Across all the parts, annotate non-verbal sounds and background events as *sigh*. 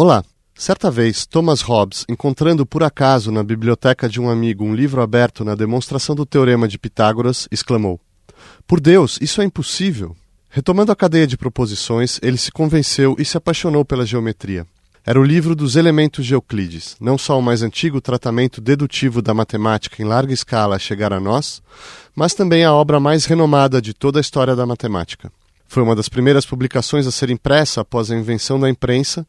Olá! Certa vez, Thomas Hobbes, encontrando por acaso na biblioteca de um amigo um livro aberto na demonstração do teorema de Pitágoras, exclamou: Por Deus, isso é impossível! Retomando a cadeia de proposições, ele se convenceu e se apaixonou pela geometria. Era o livro dos elementos de Euclides, não só o mais antigo tratamento dedutivo da matemática em larga escala a chegar a nós, mas também a obra mais renomada de toda a história da matemática. Foi uma das primeiras publicações a ser impressa após a invenção da imprensa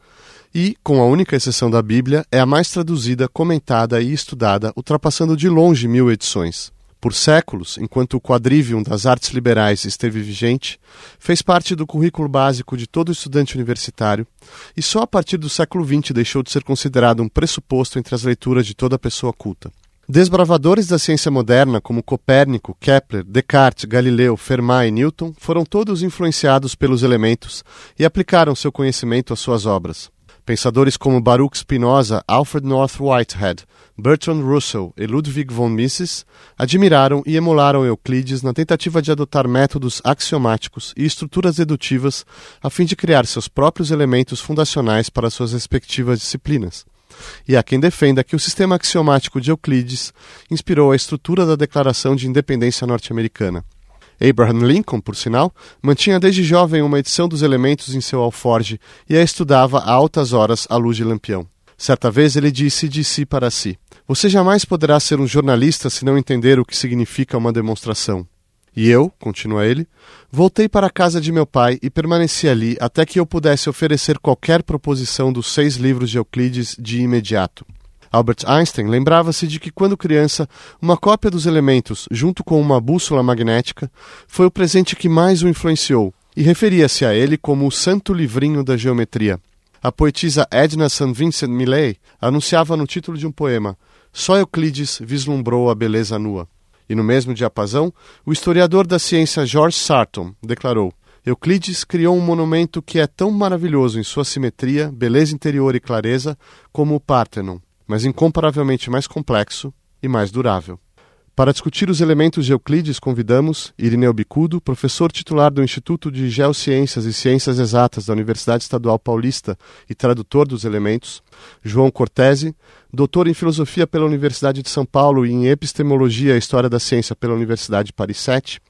e, com a única exceção da Bíblia, é a mais traduzida, comentada e estudada, ultrapassando de longe mil edições. Por séculos, enquanto o quadrivium das artes liberais esteve vigente, fez parte do currículo básico de todo estudante universitário e só a partir do século XX deixou de ser considerado um pressuposto entre as leituras de toda pessoa culta. Desbravadores da ciência moderna como Copérnico, Kepler, Descartes, Galileu, Fermat e Newton foram todos influenciados pelos elementos e aplicaram seu conhecimento às suas obras. Pensadores como Baruch Spinoza, Alfred North Whitehead, Bertrand Russell e Ludwig von Mises admiraram e emularam Euclides na tentativa de adotar métodos axiomáticos e estruturas dedutivas a fim de criar seus próprios elementos fundacionais para suas respectivas disciplinas. E há quem defenda que o sistema axiomático de Euclides inspirou a estrutura da Declaração de Independência norte-americana. Abraham Lincoln, por sinal, mantinha desde jovem uma edição dos elementos em seu alforge e a estudava a altas horas à luz de lampião. Certa vez ele disse de si para si: Você jamais poderá ser um jornalista se não entender o que significa uma demonstração. E eu, continua ele, voltei para a casa de meu pai e permaneci ali até que eu pudesse oferecer qualquer proposição dos seis livros de Euclides de imediato. Albert Einstein lembrava-se de que, quando criança, uma cópia dos elementos, junto com uma bússola magnética, foi o presente que mais o influenciou, e referia-se a ele como o santo livrinho da geometria. A poetisa Edna St. Vincent Millay anunciava no título de um poema: Só Euclides vislumbrou a beleza nua. E no mesmo diapasão, o historiador da ciência George Sarton declarou: Euclides criou um monumento que é tão maravilhoso em sua simetria, beleza interior e clareza como o Parthenon mas incomparavelmente mais complexo e mais durável. Para discutir os elementos de Euclides, convidamos Irineu Bicudo, professor titular do Instituto de Geociências e Ciências Exatas da Universidade Estadual Paulista e tradutor dos elementos, João Cortese, doutor em Filosofia pela Universidade de São Paulo e em Epistemologia e História da Ciência pela Universidade de Paris 7,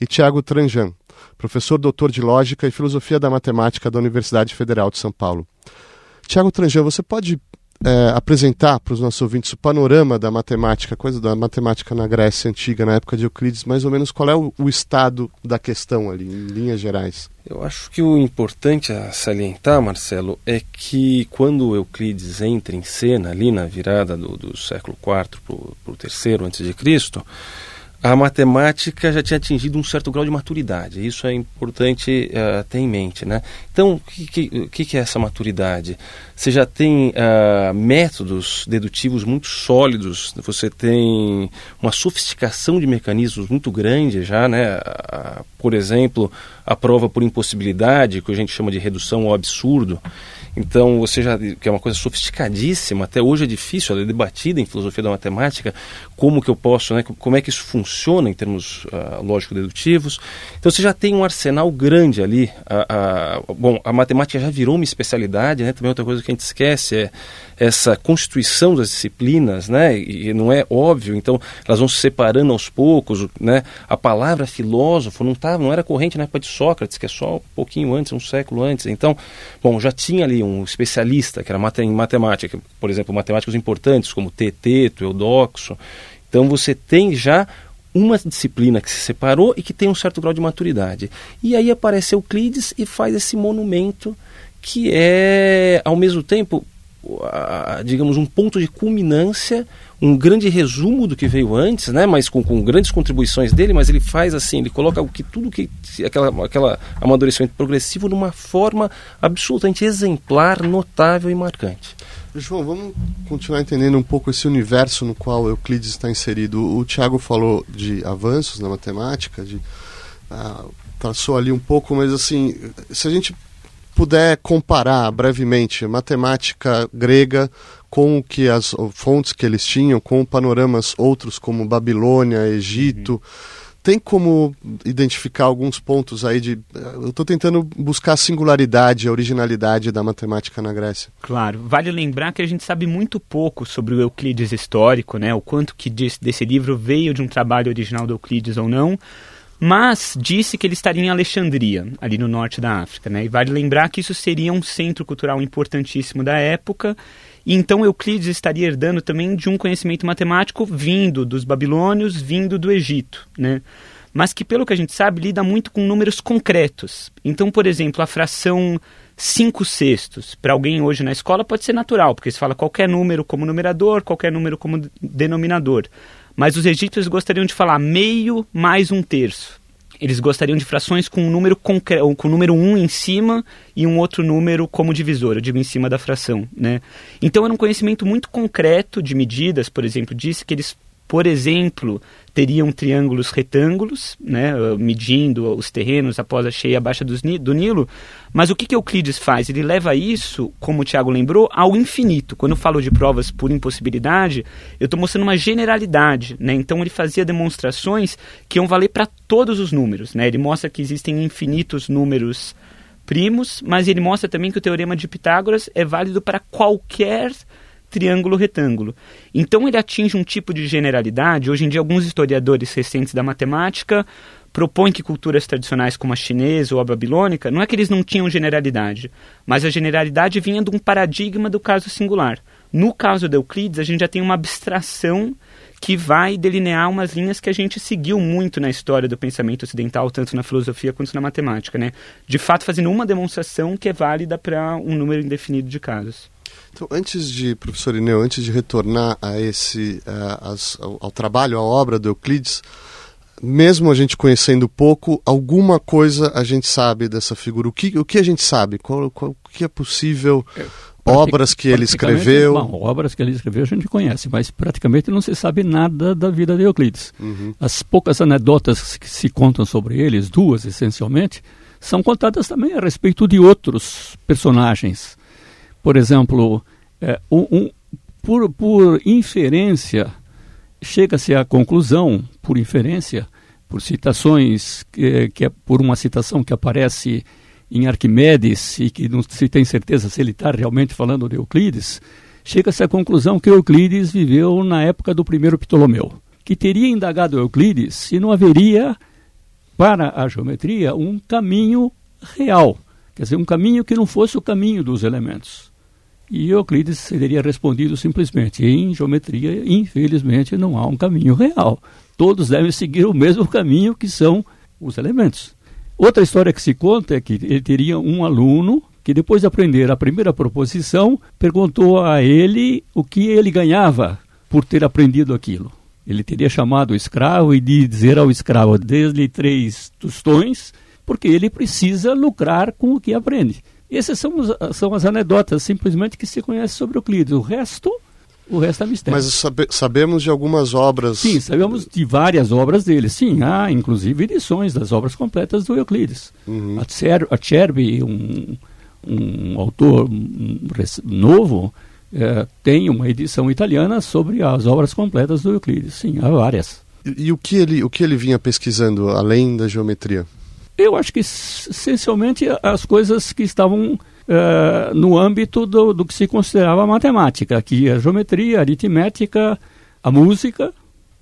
e Tiago Tranjan, professor doutor de Lógica e Filosofia da Matemática da Universidade Federal de São Paulo. Tiago Tranjan, você pode é, apresentar para os nossos ouvintes o panorama da matemática, coisa da matemática na Grécia Antiga, na época de Euclides, mais ou menos qual é o, o estado da questão ali, em linhas gerais? Eu acho que o importante a salientar, Marcelo, é que quando Euclides entra em cena, ali na virada do, do século IV para o terceiro antes de Cristo, a matemática já tinha atingido um certo grau de maturidade. Isso é importante uh, ter em mente. Né? Então, o que, que, que, é essa maturidade? Você já tem uh, métodos dedutivos muito sólidos, você tem uma sofisticação de mecanismos muito grande já, né? Uh, por exemplo, a prova por impossibilidade, que a gente chama de redução ao absurdo. Então, você já que é uma coisa sofisticadíssima, até hoje é difícil, ela é debatida em filosofia da matemática, como que eu posso, né, como é que isso funciona em termos uh, lógico-dedutivos. Então, você já tem um arsenal grande ali. Uh, uh, bom, a matemática já virou uma especialidade, né? Também outra coisa que a gente esquece é essa constituição das disciplinas, né? E não é óbvio, então elas vão se separando aos poucos, né? A palavra filósofo não tava, não era corrente na época de Sócrates, que é só um pouquinho antes, um século antes. Então, bom, já tinha ali um especialista que era em matemática, por exemplo, matemáticos importantes como Teteto, Eudoxo. Então você tem já uma disciplina que se separou e que tem um certo grau de maturidade. E aí aparece Euclides e faz esse monumento que é, ao mesmo tempo, digamos, um ponto de culminância, um grande resumo do que veio antes, né? Mas com, com grandes contribuições dele, mas ele faz assim, ele coloca o que tudo que aquela, aquela amadurecimento progressivo numa forma absolutamente exemplar, notável e marcante. João, vamos continuar entendendo um pouco esse universo no qual Euclides está inserido. O Tiago falou de avanços na matemática, de ah, traçou ali um pouco, mas assim, se a gente puder comparar brevemente matemática grega com o que as fontes que eles tinham, com panoramas outros como Babilônia, Egito, uhum. tem como identificar alguns pontos aí de. Eu estou tentando buscar a singularidade, a originalidade da matemática na Grécia. Claro. Vale lembrar que a gente sabe muito pouco sobre o Euclides histórico, né? O quanto que desse livro veio de um trabalho original do Euclides ou não. Mas disse que ele estaria em Alexandria, ali no norte da África, né? E vale lembrar que isso seria um centro cultural importantíssimo da época e então Euclides estaria herdando também de um conhecimento matemático vindo dos babilônios, vindo do Egito, né? Mas que, pelo que a gente sabe, lida muito com números concretos. Então, por exemplo, a fração 5 sextos, para alguém hoje na escola, pode ser natural, porque se fala qualquer número como numerador, qualquer número como denominador. Mas os egípcios gostariam de falar meio mais um terço eles gostariam de frações com um número concreto, com o número 1 em cima e um outro número como divisor, eu digo em cima da fração, né? Então era um conhecimento muito concreto de medidas, por exemplo, disse que eles por exemplo, teriam triângulos retângulos, né, medindo os terrenos após a cheia baixa do Nilo. Mas o que, que Euclides faz? Ele leva isso, como o Tiago lembrou, ao infinito. Quando eu falo de provas por impossibilidade, eu estou mostrando uma generalidade. Né? Então ele fazia demonstrações que iam valer para todos os números. Né? Ele mostra que existem infinitos números primos, mas ele mostra também que o teorema de Pitágoras é válido para qualquer triângulo retângulo. Então ele atinge um tipo de generalidade. Hoje em dia, alguns historiadores recentes da matemática propõem que culturas tradicionais como a chinesa ou a babilônica, não é que eles não tinham generalidade, mas a generalidade vinha de um paradigma do caso singular. No caso de Euclides, a gente já tem uma abstração que vai delinear umas linhas que a gente seguiu muito na história do pensamento ocidental, tanto na filosofia quanto na matemática, né? De fato, fazendo uma demonstração que é válida para um número indefinido de casos. Então, antes de, professor Ineu, antes de retornar a esse, as, ao, ao, trabalho, à obra do Euclides, mesmo a gente conhecendo pouco, alguma coisa a gente sabe dessa figura. O que, o que a gente sabe? Qual, qual, o que é possível? É, obras que ele escreveu? Bom, obras que ele escreveu a gente conhece, mas praticamente não se sabe nada da vida de Euclides. Uhum. As poucas anedotas que se contam sobre eles, duas essencialmente, são contadas também a respeito de outros personagens por exemplo, é, um, um, por, por inferência, chega-se à conclusão, por inferência, por citações, que, que é por uma citação que aparece em Arquimedes e que não se tem certeza se ele está realmente falando de Euclides, chega-se à conclusão que Euclides viveu na época do primeiro Ptolomeu, que teria indagado Euclides se não haveria para a geometria um caminho real, quer dizer, um caminho que não fosse o caminho dos elementos. E Euclides teria respondido simplesmente: em geometria, infelizmente, não há um caminho real. Todos devem seguir o mesmo caminho que são os elementos. Outra história que se conta é que ele teria um aluno que, depois de aprender a primeira proposição, perguntou a ele o que ele ganhava por ter aprendido aquilo. Ele teria chamado o escravo e de dizer ao escravo: dê-lhe três tostões, porque ele precisa lucrar com o que aprende. Essas são, são as anedotas simplesmente que se conhece sobre Euclides. O resto, o resto é mistério. Mas sabe, sabemos de algumas obras. Sim, sabemos de várias obras dele. Sim, há inclusive edições das obras completas do Euclides. Uhum. A, Cerbi, um, um autor novo, é, tem uma edição italiana sobre as obras completas do Euclides. Sim, há várias. E, e o, que ele, o que ele vinha pesquisando além da geometria? Eu acho que essencialmente as coisas que estavam uh, no âmbito do, do, que se considerava matemática, que a geometria, a aritmética, a música,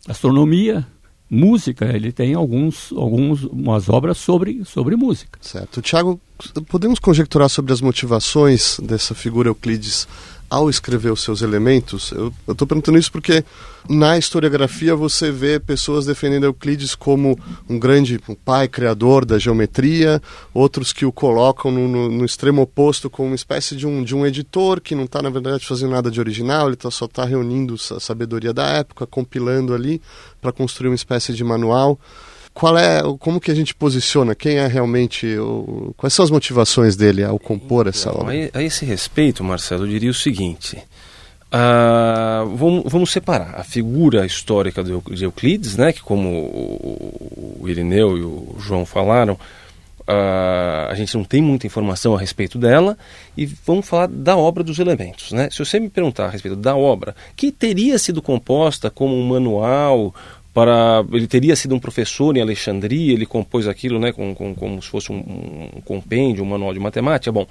astronomia, música. Ele tem alguns, algumas obras sobre, sobre música. Certo. Tiago, podemos conjecturar sobre as motivações dessa figura Euclides ao escrever os seus elementos, eu estou perguntando isso porque na historiografia você vê pessoas defendendo Euclides como um grande pai criador da geometria, outros que o colocam no, no, no, extremo oposto como uma espécie de um, de um editor que não está, na verdade, fazendo nada de original, ele tá, só está reunindo a sabedoria da época, compilando ali para construir uma espécie de manual qual é, como que a gente posiciona, quem é realmente, o, quais são as motivações dele ao compor essa obra? A, a esse respeito, Marcelo, eu diria o seguinte, uh, vamos, vamos, separar a figura histórica de Euclides, né, que como o, Irineu e o João falaram, Uh, a gente não tem muita informação a respeito dela e vamos falar da obra dos elementos. Né? Se você me perguntar a respeito da obra, que teria sido composta como um manual para ele teria sido um professor em Alexandria, ele compôs aquilo, né, com, com como se fosse um, um compêndio, um manual de matemática. Bom,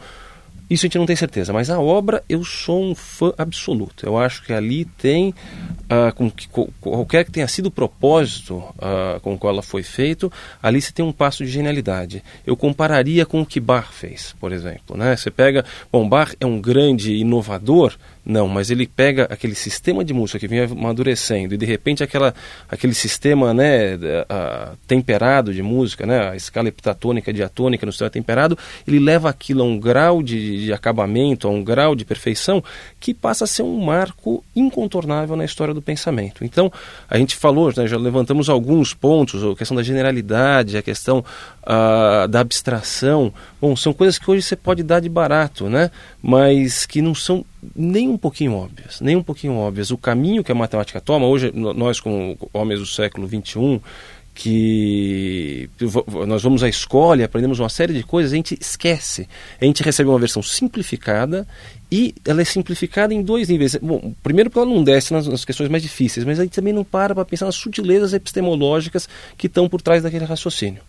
isso a gente não tem certeza, mas a obra eu sou um fã absoluto. Eu acho que ali tem, uh, com que, qualquer que tenha sido o propósito uh, com o qual ela foi feito, ali você tem um passo de genialidade. Eu compararia com o que Bach fez, por exemplo. Né? Você pega, bom, Bach é um grande inovador, não, mas ele pega aquele sistema de música que vinha amadurecendo e de repente aquela, aquele sistema né, uh, temperado de música, né, a escala heptatônica, diatônica no sistema temperado, ele leva aquilo a um grau de, de acabamento, a um grau de perfeição que passa a ser um marco incontornável na história do pensamento. Então, a gente falou, né, já levantamos alguns pontos, a questão da generalidade, a questão da abstração. Bom, são coisas que hoje você pode dar de barato, né? mas que não são nem um pouquinho óbvias, nem um pouquinho óbvias. O caminho que a matemática toma, hoje nós como homens do século XXI, que nós vamos à escola e aprendemos uma série de coisas, a gente esquece. A gente recebe uma versão simplificada e ela é simplificada em dois níveis. Bom, primeiro porque ela não desce nas, nas questões mais difíceis, mas a gente também não para para pensar nas sutilezas epistemológicas que estão por trás daquele raciocínio.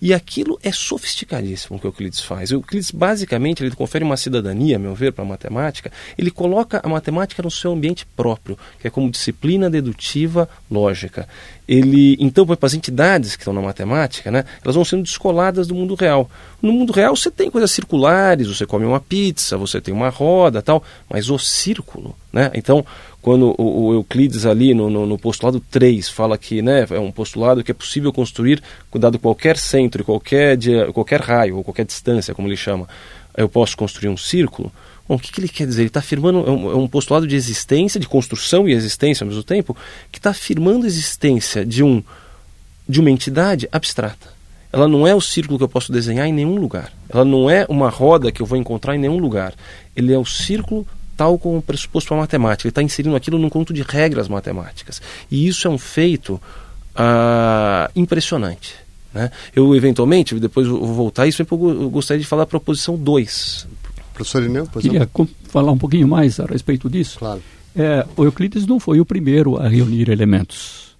E aquilo é sofisticadíssimo que o Euclides faz. O Euclides, basicamente, ele confere uma cidadania, a meu ver, para a matemática. Ele coloca a matemática no seu ambiente próprio, que é como disciplina dedutiva lógica. Ele, então, para as entidades que estão na matemática, né, elas vão sendo descoladas do mundo real. No mundo real, você tem coisas circulares, você come uma pizza, você tem uma roda, tal, mas o círculo, né? Então, quando o, o Euclides ali no, no, no, postulado 3 fala que né, é um postulado que é possível construir, dado qualquer centro, qualquer, qualquer raio, ou qualquer distância, como ele chama, eu posso construir um círculo. Bom, o que, que ele quer dizer? Ele está afirmando, é um, é um, postulado de existência, de construção e existência ao mesmo tempo, que está afirmando a existência de, um, de uma entidade abstrata. Ela não é o círculo que eu posso desenhar em nenhum lugar. Ela não é uma roda que eu vou encontrar em nenhum lugar. Ele é o círculo tal como pressuposto para a matemática. Ele está inserindo aquilo num conjunto de regras matemáticas. E isso é um feito ah, impressionante. Né? Eu, eventualmente, depois vou voltar, isso eu gostaria de falar a proposição 2. Professor Ineu, por Queria falar um pouquinho mais a respeito disso. Claro. É, o Euclides não foi o primeiro a reunir elementos.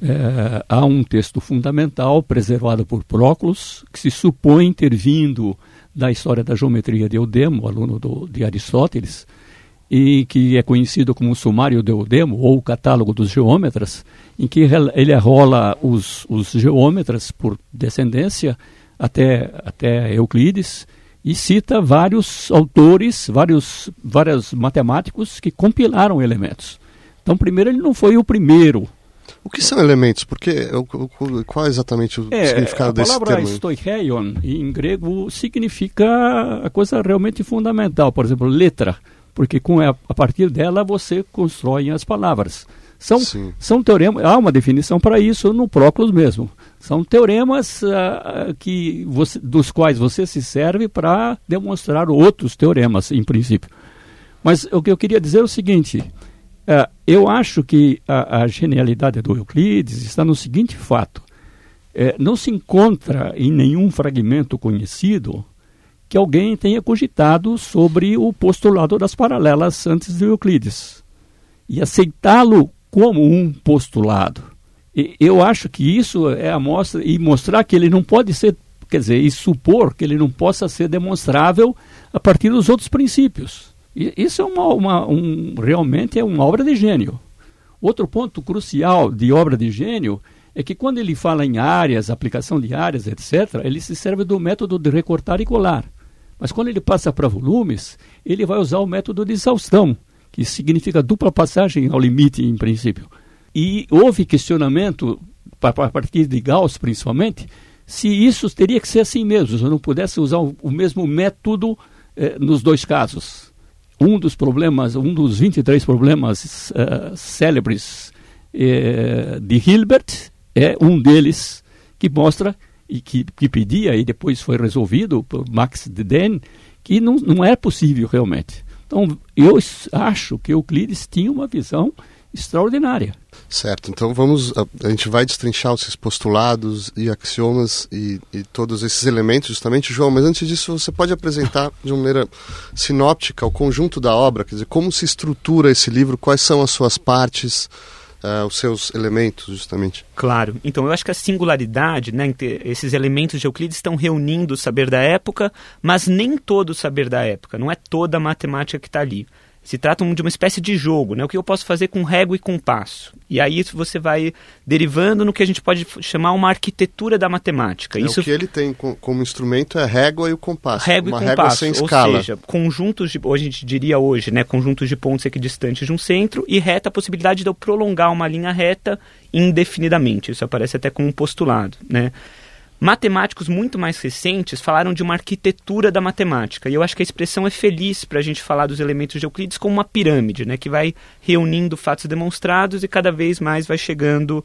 É, há um texto fundamental preservado por Próclus, que se supõe ter vindo da história da geometria de Eudemo, aluno do, de Aristóteles, e que é conhecido como o Sumário Deodemo, ou o Catálogo dos Geômetras, em que ele rola os, os geômetras por descendência até, até Euclides e cita vários autores, vários, vários matemáticos que compilaram elementos. Então, primeiro, ele não foi o primeiro. O que são elementos? Porque qual é exatamente o é, significado desse termo? A palavra stoicheion, em grego, significa a coisa realmente fundamental. Por exemplo, letra porque com a, a partir dela você constrói as palavras. São, são teoremas, há uma definição para isso no Próclus mesmo. São teoremas uh, que você, dos quais você se serve para demonstrar outros teoremas, em princípio. Mas o que eu queria dizer é o seguinte: uh, eu acho que a, a, genialidade do Euclides está no seguinte fato: uh, não se encontra em nenhum fragmento conhecido que alguém tenha cogitado sobre o postulado das paralelas antes de Euclides e aceitá-lo como um postulado. E eu acho que isso é a mostra e mostrar que ele não pode ser, quer dizer, e supor que ele não possa ser demonstrável a partir dos outros princípios. E isso é uma, uma um, realmente é uma obra de gênio. Outro ponto crucial de obra de gênio é que quando ele fala em áreas, aplicação de áreas, etc., ele se serve do método de recortar e colar. Mas quando ele passa para volumes, ele vai usar o método de exaustão, que significa dupla passagem ao limite, em princípio. E houve questionamento, a partir de Gauss principalmente, se isso teria que ser assim mesmo, se eu não pudesse usar o, mesmo método eh, nos dois casos. Um dos problemas, um dos 23 problemas uh, célebres eh, de Hilbert é um deles que mostra e que, que pedia, e depois foi resolvido por Max Deden, que não, não é possível realmente. Então, eu acho que Euclides tinha uma visão extraordinária. Certo, então vamos, a, a, gente vai destrinchar esses postulados e axiomas e, e, todos esses elementos justamente, João, mas antes disso você pode apresentar *laughs* de uma maneira sinóptica o conjunto da obra, quer dizer, como se estrutura esse livro, quais são as suas partes, uh, os seus elementos, justamente. Claro. Então, eu acho que a singularidade, né, esses elementos de Euclides estão reunindo o saber da época, mas nem todo o saber da época, não é toda a matemática que está ali. Se trata de uma espécie de jogo, né? O que eu posso fazer com régua e compasso. E aí você vai derivando no que a gente pode chamar uma arquitetura da matemática. É, Isso... O que ele tem como instrumento é a régua e o compasso. Régua uma e compasso, sem escala. ou seja, conjuntos de, a gente diria hoje, né, conjuntos de pontos equidistantes de um centro e reta a possibilidade de eu prolongar uma linha reta indefinidamente. Isso aparece até como um postulado, né? Matemáticos muito mais recentes falaram de uma arquitetura da matemática, e eu acho que a expressão é feliz para a gente falar dos elementos de Euclides como uma pirâmide, né, que vai reunindo fatos demonstrados e cada vez mais vai chegando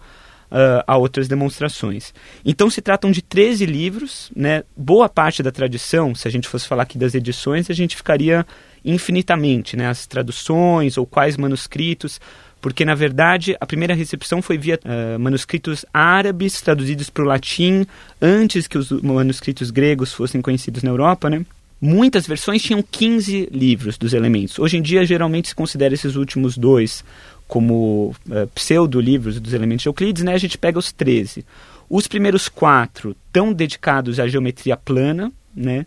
uh, a outras demonstrações. Então se tratam de 13 livros, né, boa parte da tradição, se a gente fosse falar aqui das edições, a gente ficaria infinitamente, né, as traduções ou quais manuscritos porque na verdade a primeira recepção foi via uh, manuscritos árabes traduzidos para o latim antes que os manuscritos gregos fossem conhecidos na Europa, né? Muitas versões tinham 15 livros dos elementos. Hoje em dia, geralmente se considera esses últimos dois como uh, pseudo-livros dos elementos de Euclides, né? A gente pega os 13. Os primeiros quatro estão dedicados à geometria plana, né?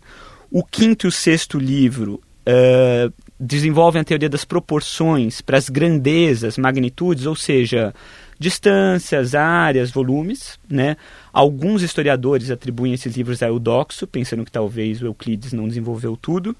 O quinto e o sexto livro uh, desenvolvem a teoria das proporções para as grandezas, magnitudes, ou seja, distâncias, áreas, volumes, né? Alguns historiadores atribuem esses livros a Eudoxo, pensando que talvez o Euclides não desenvolveu tudo.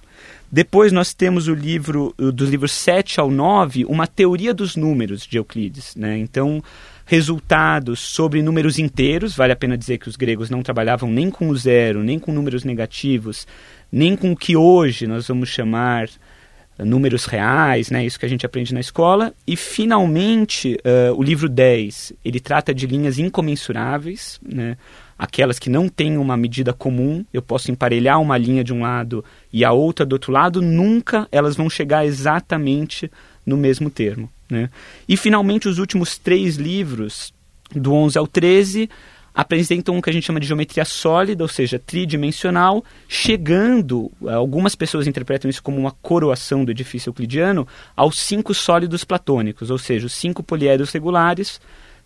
Depois nós temos o livro, dos livros 7 ao 9, uma teoria dos números de Euclides, né? Então, resultados sobre números inteiros, vale a pena dizer que os gregos não trabalhavam nem com o zero, nem com números negativos, nem com o que hoje nós vamos chamar números reais, né, isso que a gente aprende na escola. E, finalmente, uh, o livro 10, ele trata de linhas incomensuráveis, né, aquelas que não têm uma medida comum. Eu posso emparelhar uma linha de um lado e a outra do outro lado, nunca elas vão chegar exatamente no mesmo termo. Né? E, finalmente, os últimos três livros, do 11 ao 13, apresentam o que a gente chama de geometria sólida, ou seja, tridimensional, chegando, algumas pessoas interpretam isso como uma coroação do edifício euclidiano, aos cinco sólidos platônicos, ou seja, os cinco poliedros regulares,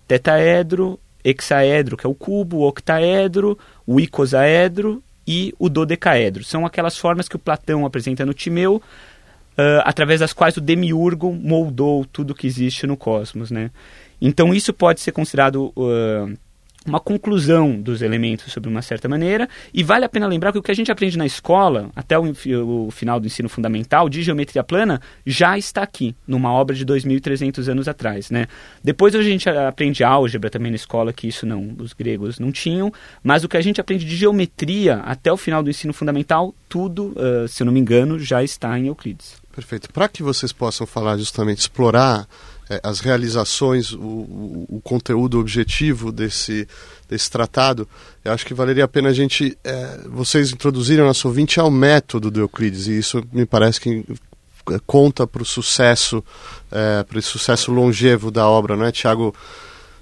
tetaedro, hexaedro, que é o cubo, o octaedro, o icosaedro e o dodecaedro. São aquelas formas que o Platão apresenta no Timeu, Uh, através das quais o demiurgo moldou tudo que existe no cosmos, né? Então isso pode ser considerado uh, uma conclusão dos elementos sobre uma certa maneira, e vale a pena lembrar que o que a gente aprende na escola, até o, o final do ensino fundamental, de geometria plana, já está aqui, numa obra de 2.300 anos atrás. Né? Depois a gente aprende álgebra também na escola, que isso não, os gregos não tinham, mas o que a gente aprende de geometria até o final do ensino fundamental, tudo, uh, se eu não me engano, já está em Euclides. Perfeito. Para que vocês possam falar justamente, explorar as realizações, o, o, o, conteúdo objetivo desse, desse tratado, eu acho que valeria a pena a gente, é, vocês introduzirem o nosso ouvinte ao método do Euclides, e isso me parece que é, conta para o sucesso, é, para o sucesso longevo da obra, não é, Tiago?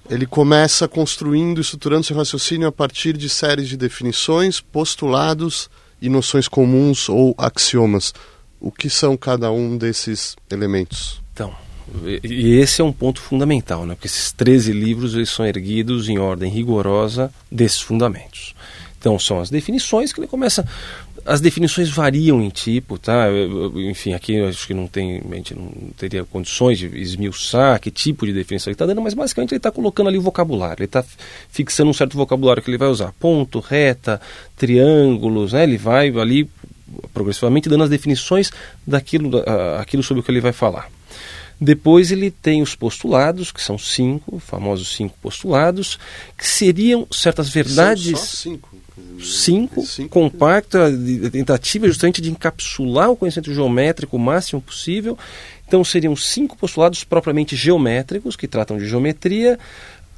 Ele começa construindo, estruturando seu raciocínio a partir de séries de definições, postulados e noções comuns ou axiomas. O que são cada um desses elementos? Então, e esse é um ponto fundamental, né? porque esses 13 livros eles são erguidos em ordem rigorosa desses fundamentos. Então são as definições que ele começa. As definições variam em tipo, tá? Enfim, aqui eu acho que não tem, a gente não teria condições de esmiuçar que tipo de definição ele está dando, mas basicamente ele está colocando ali o vocabulário, ele está fixando um certo vocabulário que ele vai usar. Ponto, reta, triângulos, né? Ele vai ali progressivamente dando as definições daquilo, aquilo sobre o que ele vai falar. Depois ele tem os postulados, que são cinco, famosos cinco postulados, que seriam certas verdades. São cinco. Cinco, cinco compacta, tentativa justamente de encapsular o conhecimento geométrico o máximo possível. Então seriam cinco postulados propriamente geométricos, que tratam de geometria,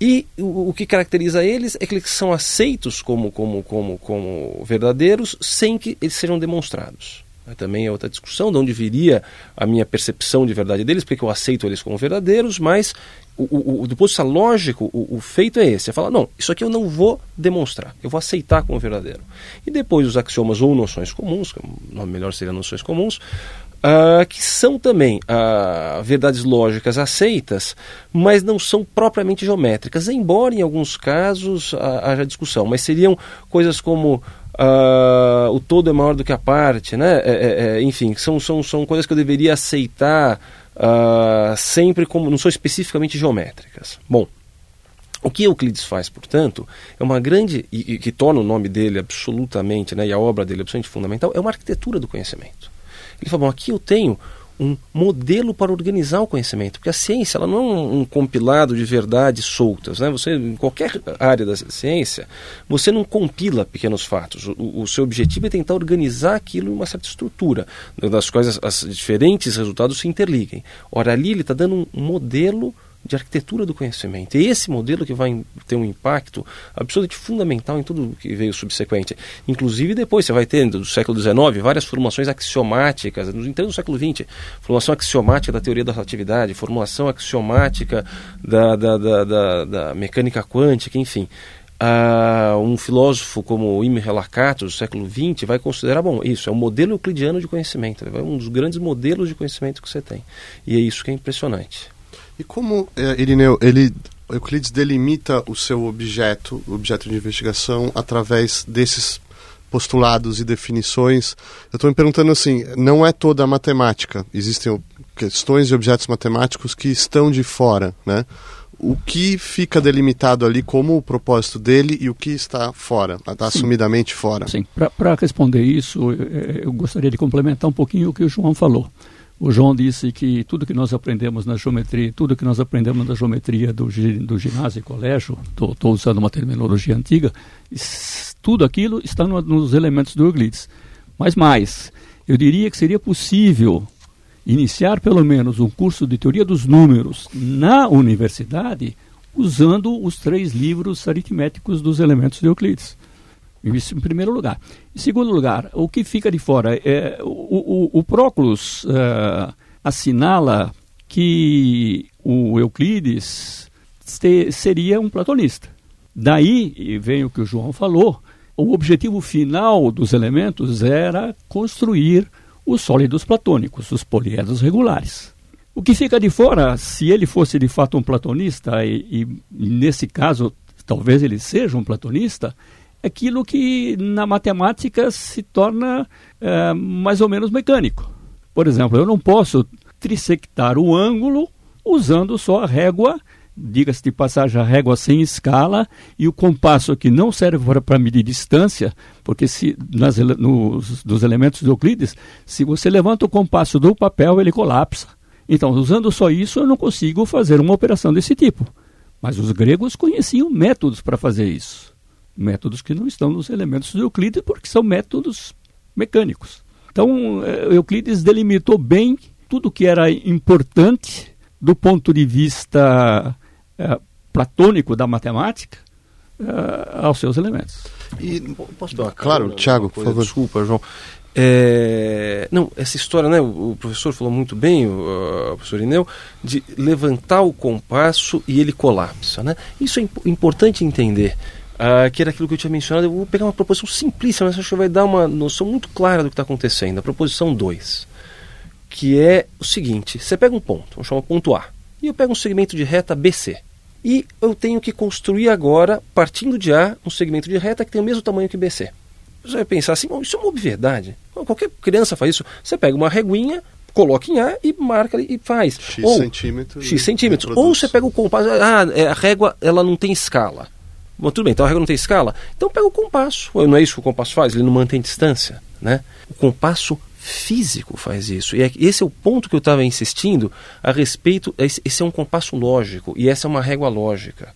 e o, o, que caracteriza eles é que eles são aceitos como, como, como, como verdadeiros sem que eles sejam demonstrados. Também é outra discussão de onde viria a minha percepção de verdade deles, porque eu aceito eles como verdadeiros, mas o, o, do ponto de vista lógico, o, o, feito é esse: é falar, não, isso aqui eu não vou demonstrar, eu vou aceitar como verdadeiro. E depois os axiomas ou noções comuns, que o nome melhor seria noções comuns, uh, que são também uh, verdades lógicas aceitas, mas não são propriamente geométricas, embora em alguns casos uh, haja discussão, mas seriam coisas como Uh, o todo é maior do que a parte, né? É, é, é, enfim, são, são, são coisas que eu deveria aceitar uh, sempre como não são especificamente geométricas. Bom, o que Euclides faz, portanto, é uma grande e, e que torna o nome dele absolutamente, né, e a obra dele absolutamente fundamental, é uma arquitetura do conhecimento. Ele fala, bom, aqui eu tenho um modelo para organizar o conhecimento, porque a ciência ela não é um compilado de verdades soltas, né? Você em qualquer área da ciência, você não compila pequenos fatos. O, o seu objetivo é tentar organizar aquilo em uma certa estrutura, das quais os diferentes resultados se interliguem. Ora ali ele está dando um modelo de arquitetura do conhecimento. E esse modelo que vai ter um impacto absolutamente fundamental em tudo que veio subsequente. Inclusive depois você vai ter, do século XIX, várias formulações axiomáticas, então do século XX, formulação axiomática da teoria da relatividade, formulação axiomática da, da, da, da, da mecânica quântica, enfim. Uh, um filósofo como Imre Lakatos, do século XX, vai considerar, bom, isso é um modelo euclidiano de conhecimento, é um dos grandes modelos de conhecimento que você tem. E é isso que é impressionante. E como, é, Irineu, ele, Euclides delimita o seu objeto, o objeto de investigação, através desses postulados e definições. Eu estou me perguntando assim, não é toda a matemática. Existem questões e objetos matemáticos que estão de fora, né? O que fica delimitado ali como o propósito dele e o que está fora, está assumidamente fora? Sim, para responder isso, eu gostaria de complementar um pouquinho o que o João falou. O João disse que tudo que nós aprendemos na geometria, tudo que nós aprendemos na geometria do, do ginásio e colégio, estou usando uma terminologia antiga, tudo aquilo está no, nos elementos do Euclides. Mas mais, eu diria que seria possível iniciar pelo menos um curso de teoria dos números na universidade usando os três livros aritméticos dos elementos de Euclides. Isso em primeiro lugar. Em segundo lugar, o que fica de fora? É, o, o, o uh, assinala que o Euclides te, seria um platonista. Daí vem o que o João falou: o objetivo final dos elementos era construir os sólidos platônicos, os poliedros regulares. O que fica de fora, se ele fosse de fato um platonista, e, e nesse caso talvez ele seja um platonista, aquilo que na matemática se torna é, mais ou menos mecânico. Por exemplo, eu não posso trissectar o ângulo usando só a régua, diga-se de passagem, a régua sem escala e o compasso que não serve para medir distância, porque se nas, nos, dos elementos de Euclides, se você levanta o compasso do papel, ele colapsa. Então, usando só isso, eu não consigo fazer uma operação desse tipo. Mas os gregos conheciam métodos para fazer isso métodos que não estão nos elementos de Euclides, porque são métodos mecânicos. Então, eh, Euclides delimitou bem tudo que era importante do ponto de vista é, platônico da matemática é, aos seus elementos. E, posso dar claro, Tiago, por favor. Desculpa, João. É, não, essa história, né, o, o, professor falou muito bem, o, o professor Ineu, de levantar o compasso e ele colapsa. Né? Isso é imp importante entender. Uh, que era aquilo que eu tinha mencionado. Eu vou pegar uma proposição simplíssima, mas acho que vai dar uma noção muito clara do que está acontecendo. A proposição 2, que é o seguinte: você pega um ponto, vamos chamar ponto A, e eu pego um segmento de reta BC. E eu tenho que construir agora, partindo de A, um segmento de reta que tem o mesmo tamanho que BC. Você vai pensar assim, isso é uma obviedade. Qualquer criança faz isso. Você pega uma reguinha, coloca em A e marca e faz. X Ou, centímetros. X centímetros. Ou você pega o compasso, ah, é, a régua ela não tem escala. Bom, tudo bem, então a regra não tem escala? Então pega o compasso. Não é isso que o compasso faz? Ele não mantém distância. Né? O compasso físico faz isso. E é, esse é o ponto que eu estava insistindo a respeito. Esse é um compasso lógico e essa é uma régua lógica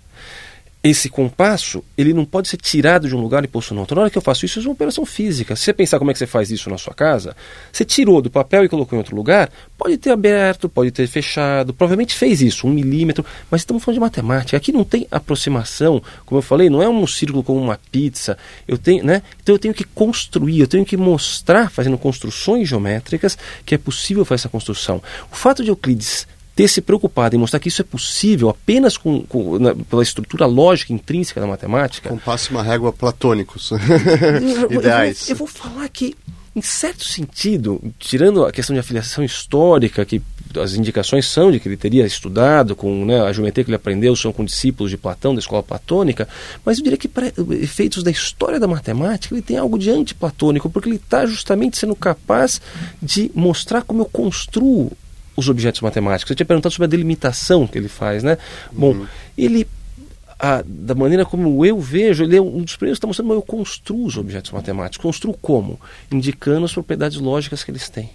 esse compasso, ele não pode ser tirado de um lugar e posto no outro. Na hora que eu faço isso, isso é uma operação física. Se você pensar como é que você faz isso na sua casa, você tirou do papel e colocou em outro lugar, pode ter aberto, pode ter fechado, provavelmente fez isso, um milímetro, mas estamos falando de matemática. Aqui não tem aproximação, como eu falei, não é um círculo como uma pizza. Eu tenho, né? Então eu tenho que construir, eu tenho que mostrar, fazendo construções geométricas, que é possível fazer essa construção. O fato de Euclides ter se preocupado em mostrar que isso é possível apenas com, com na, pela estrutura lógica intrínseca da matemática. Compasse uma régua platônicos, ideais. *laughs* Eu vou, eu vou falar que em certo sentido, tirando a questão de afiliação histórica, que as indicações são de que ele teria estudado com né, a geometria que ele aprendeu são com discípulos de Platão, da escola platônica, mas eu diria que para efeitos da história da matemática ele tem algo de antiplatônico, porque ele está justamente sendo capaz de mostrar como eu construo os objetos matemáticos. Eu tinha perguntado sobre a delimitação que ele faz, né? Bom, uhum. ele a, da maneira como eu vejo, ele é um dos primeiros que está mostrando como eu construo os objetos matemáticos. Construo como? Indicando as propriedades lógicas que eles têm.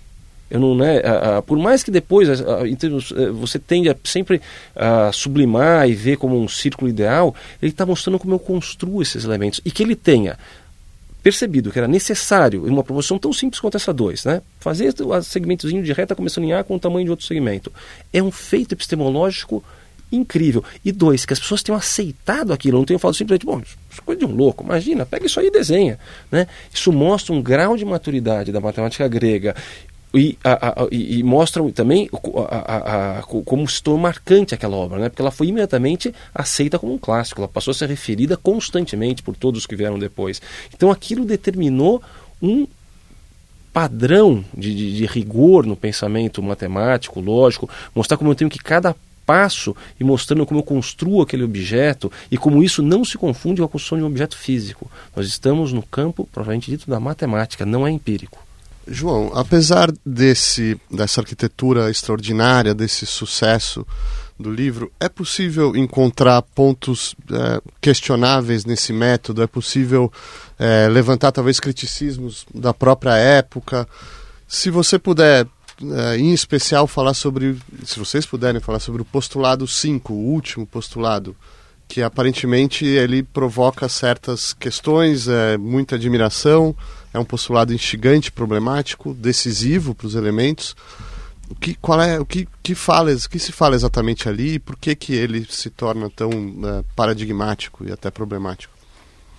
Eu não, né, a, a, por mais que depois termos, eh, você tende a sempre a sublimar e ver como um círculo ideal, ele está mostrando como eu construo esses elementos. E que ele tenha percebido que era necessário, em uma proporção tão simples quanto essa 2, né, fazer o segmentozinho de reta começando em A com o tamanho de outro segmento, é um feito epistemológico incrível. E dois, que as pessoas tenham aceitado aquilo, não tenham falado simplesmente, bom, isso é coisa de um louco, imagina, pega isso aí e desenha. Né? Isso mostra um grau de maturidade da matemática grega e, a, a, e, mostra também a, como se tornou marcante aquela obra, né? porque ela foi imediatamente aceita como um clássico, ela passou a ser referida constantemente por todos que vieram depois. Então aquilo determinou um padrão de, de, de rigor no pensamento matemático, lógico, mostrar como eu tenho que cada passo e mostrando como eu construo aquele objeto e como isso não se confunde com a construção de um objeto físico. Nós estamos no campo, provavelmente dito, da matemática, não é empírico. João, apesar desse dessa arquitetura extraordinária, desse sucesso do livro, é possível encontrar pontos é, questionáveis nesse método? É possível é, levantar talvez criticismos da própria época? Se você puder, é, em especial, falar sobre, se vocês puderem falar sobre o postulado 5, o último postulado, que aparentemente ele provoca certas questões, é, muita admiração é um postulado instigante, problemático, decisivo para os elementos. O que, qual é, o que, que, fala, o que se fala exatamente ali e por que, que ele se torna tão uh, paradigmático e até problemático?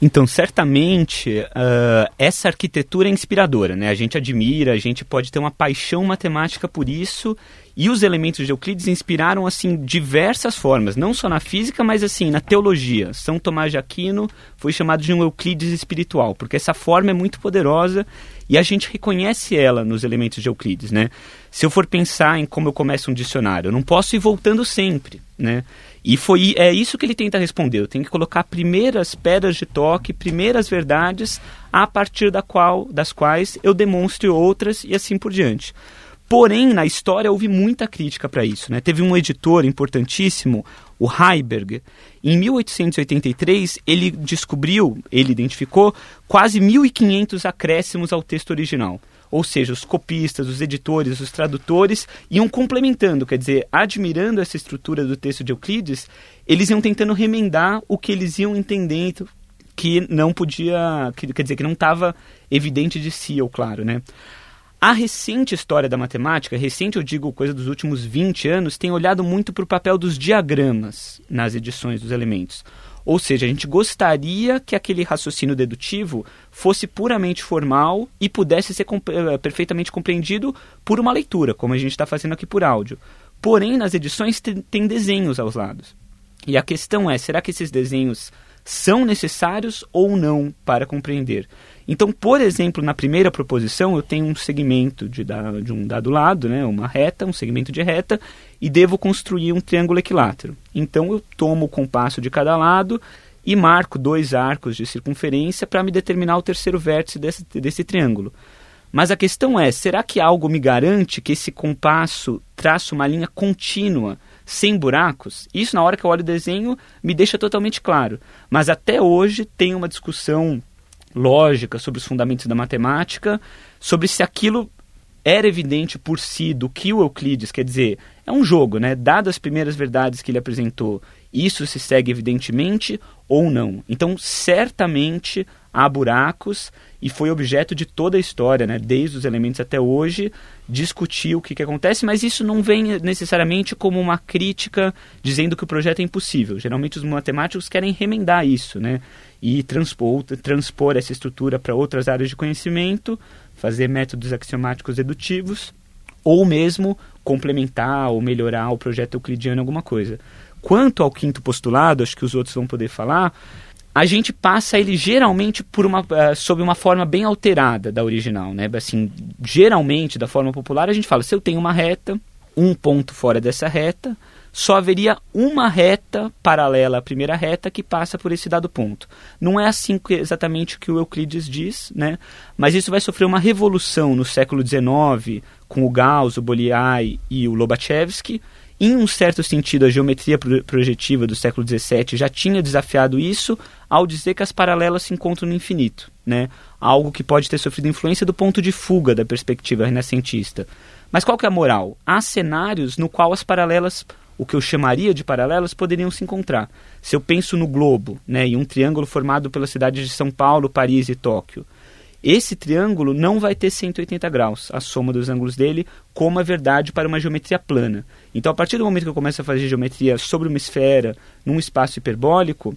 Então, certamente, uh, essa arquitetura é inspiradora, né? A gente admira, a gente pode ter uma paixão matemática por isso, e os elementos de Euclides inspiraram, assim, diversas formas, não só na física, mas, assim, na teologia. São Tomás de Aquino foi chamado de um Euclides espiritual, porque essa forma é muito poderosa e a gente reconhece ela nos elementos de Euclides, né? Se eu for pensar em como eu começo um dicionário, eu não posso ir voltando sempre, né? E foi é isso que ele tenta responder. Eu tenho que colocar primeiras pedras de toque, primeiras verdades, a partir da qual, das quais eu demonstre outras e assim por diante. Porém, na história houve muita crítica para isso. Né? Teve um editor importantíssimo, o Heiberg. Em 1883, ele descobriu, ele identificou quase 1.500 acréscimos ao texto original. Ou seja, os copistas, os editores, os tradutores iam complementando, quer dizer, admirando essa estrutura do texto de Euclides, eles iam tentando remendar o que eles iam entendendo que não podia, que, quer dizer, que não estava evidente de si ou claro, né? A recente história da matemática, recente eu digo coisa dos últimos 20 anos, tem olhado muito para o papel dos diagramas nas edições dos elementos. Ou seja, a gente gostaria que aquele raciocínio dedutivo fosse puramente formal e pudesse ser comp eh, perfeitamente compreendido por uma leitura, como a gente está fazendo aqui por áudio. Porém, nas edições tem desenhos aos lados. E a questão é: será que esses desenhos são necessários ou não para compreender? Então, por exemplo, na primeira proposição, eu tenho um segmento de, de um dado lado, né, uma reta, um segmento de reta, e devo construir um triângulo equilátero. Então, eu tomo o compasso de cada lado e marco dois arcos de circunferência para me determinar o terceiro vértice desse, desse triângulo. Mas a questão é: será que algo me garante que esse compasso traça uma linha contínua, sem buracos? Isso, na hora que eu olho o desenho, me deixa totalmente claro. Mas até hoje tem uma discussão lógica, sobre os fundamentos da matemática, sobre se aquilo era evidente por si do que o Euclides, quer dizer, é um jogo, né? Dadas as primeiras verdades que ele apresentou, isso se segue evidentemente ou não. Então, certamente há buracos e foi objeto de toda a história, né? desde os elementos até hoje, discutir o que, que acontece, mas isso não vem necessariamente como uma crítica dizendo que o projeto é impossível. Geralmente os matemáticos querem remendar isso né? e transpor, transpor essa estrutura para outras áreas de conhecimento, fazer métodos axiomáticos dedutivos, ou mesmo complementar ou melhorar o projeto euclidiano em alguma coisa. Quanto ao quinto postulado, acho que os outros vão poder falar, a gente passa ele geralmente por uma, uh, sob uma forma bem alterada da original, né? Assim, geralmente, da forma popular, a gente fala, se eu tenho uma reta, um ponto fora dessa reta, só haveria uma reta paralela à primeira reta que passa por esse dado ponto. Não é assim que, exatamente o que o Euclides diz, né? mas isso vai sofrer uma revolução no século XIX, com o Gauss, o Bolyai e o Lobachevsky, em um certo sentido, a geometria projetiva do século XVII já tinha desafiado isso ao dizer que as paralelas se encontram no infinito, né? algo que pode ter sofrido influência do ponto de fuga da perspectiva renascentista. Mas qual que é a moral? Há cenários no qual as paralelas, o que eu chamaria de paralelas, poderiam se encontrar. Se eu penso no globo, né, e um triângulo formado pelas cidades de São Paulo, Paris e Tóquio, esse triângulo não vai ter 180 graus, a soma dos ângulos dele, como é verdade para uma geometria plana. Então, a partir do momento que eu começo a fazer geometria sobre uma esfera, num espaço hiperbólico,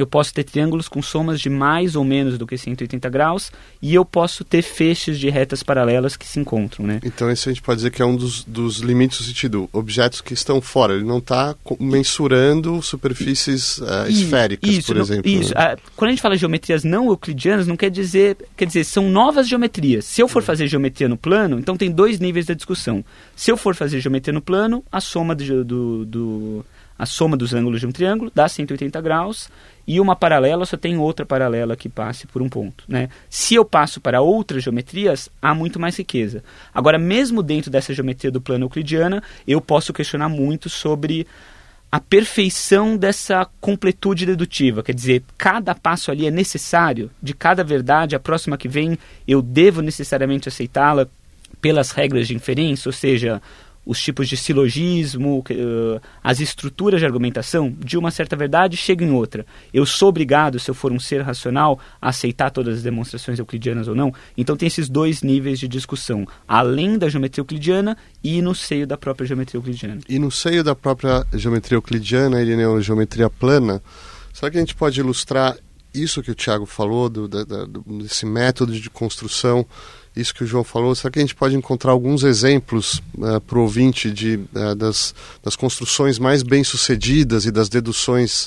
eu posso ter triângulos com somas de mais ou menos do que 180 graus e eu posso ter feixes de retas paralelas que se encontram, né? Então esse a gente pode dizer que é um dos, dos limites do sentido, objetos que estão fora, ele não está mensurando superfícies uh, esféricas, isso, por exemplo. Isso, né? uh, quando a gente fala geometrias não euclidianas, não quer dizer, quer dizer, são novas geometrias. Se eu for fazer geometria no plano, então tem dois níveis da discussão. Se eu for fazer geometria no plano, a soma do, do, do a soma dos ângulos de um triângulo dá 180 graus e uma paralela só tem outra paralela que passe por um ponto. Né? Se eu passo para outras geometrias, há muito mais riqueza. Agora, mesmo dentro dessa geometria do plano euclidiana, eu posso questionar muito sobre a perfeição dessa completude dedutiva. Quer dizer, cada passo ali é necessário, de cada verdade, a próxima que vem, eu devo necessariamente aceitá-la pelas regras de inferência, ou seja, os tipos de silogismo, uh, as estruturas de argumentação de uma certa verdade chegam em outra. Eu sou obrigado, se eu for um ser racional, a aceitar todas as demonstrações euclidianas ou não? Então tem esses dois níveis de discussão, além da geometria euclidiana e no seio da própria geometria euclidiana. E no seio da própria geometria euclidiana, Irineu, geometria plana, será que a gente pode ilustrar isso que o Tiago falou, do, da, desse método de construção isso que o João falou, será que a gente pode encontrar alguns exemplos uh, para o ouvinte de, uh, das, das construções mais bem-sucedidas e das deduções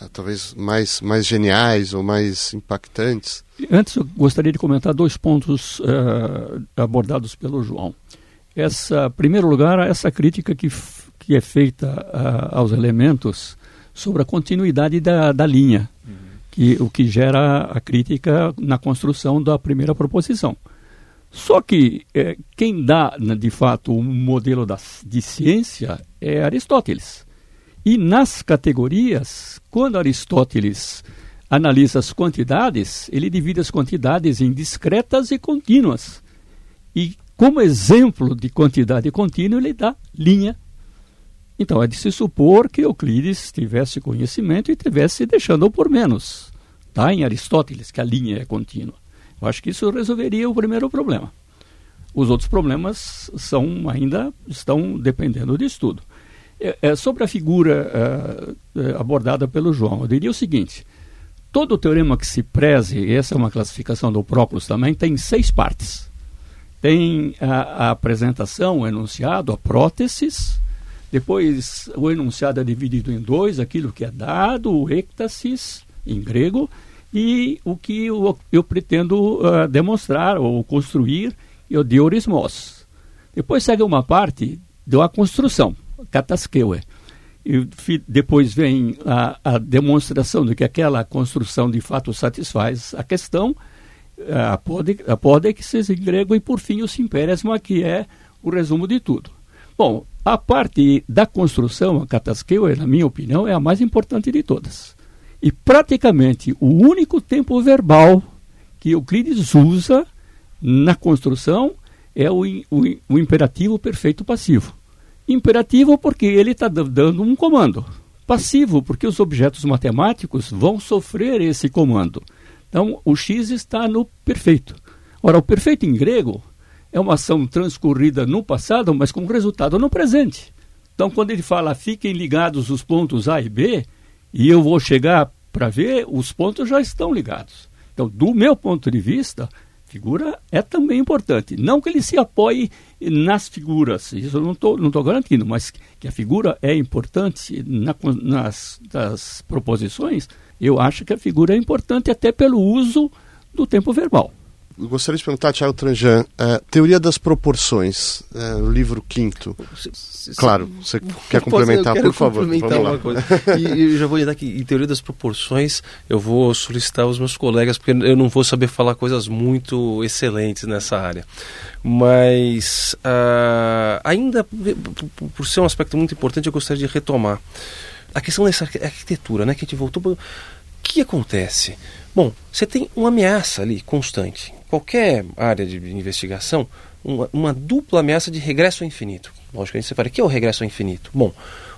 uh, talvez mais, mais geniais ou mais impactantes? Antes, eu gostaria de comentar dois pontos abordados pelo João. Essa, em primeiro lugar, essa crítica que, que é feita aos elementos sobre a continuidade da, da linha, uhum. que, o que gera a crítica na construção da primeira proposição. Só que é, quem dá, né, de fato, o um modelo da, de ciência é Aristóteles. E nas categorias, quando Aristóteles analisa as quantidades, ele divide as quantidades em discretas e contínuas. E como exemplo de quantidade contínua, ele dá linha. Então é de se supor que Euclides tivesse conhecimento e tivesse deixando por menos. Tá em Aristóteles que a linha é contínua. Eu acho que isso resolveria o primeiro problema. Os outros problemas são ainda estão dependendo de estudo. É, é, sobre a figura é, é, abordada pelo João, eu diria o seguinte: todo teorema que se preze, essa é uma classificação do Proclus também, tem seis partes. Tem a, a apresentação, o enunciado, a próteses, depois o enunciado é dividido em dois, aquilo que é dado, o êctasis, em grego, e o que eu, eu pretendo uh, demonstrar ou construir é o diorismos. Depois segue uma parte da construção, catasqueue. E depois vem a, a, demonstração de que aquela construção de fato satisfaz a questão, a pódexes em grego, e por fim o simpéresma, que é o resumo de tudo. Bom, a parte da construção, a catasqueue, na minha opinião, é a mais importante de todas. E praticamente o único tempo verbal que Euclides usa na construção é o, o, o imperativo perfeito passivo. Imperativo porque ele está dando um comando. Passivo porque os objetos matemáticos vão sofrer esse comando. Então, o x está no perfeito. Ora, o perfeito em grego é uma ação transcorrida no passado, mas com resultado no presente. Então, quando ele fala fiquem ligados os pontos A e B, e eu vou chegar para ver, os pontos já estão ligados. Então, do meu ponto de vista, Figura é também importante. Não que ele se apoie nas figuras, isso eu não estou não tô garantindo, mas que a figura é importante na, nas das proposições, eu acho que a figura é importante até pelo uso do tempo verbal gostaria de perguntar, Tiago Tranjan, uh, Teoria das Proporções, uh, o livro quinto. claro, você *laughs* quer complementar, por favor. Complementar uma coisa. e eu já vou dar que em Teoria das Proporções eu vou solicitar os meus colegas, porque eu não vou saber falar coisas muito excelentes nessa área. Mas uh, ainda, por ser um aspecto muito importante, eu gostaria de retomar a questão dessa arquitetura, né, que a gente voltou... O que acontece? Bom, você tem uma ameaça ali constante qualquer área de investigação uma, uma, dupla ameaça de regresso ao infinito. Logicamente você fala, o que é o regresso ao infinito? Bom,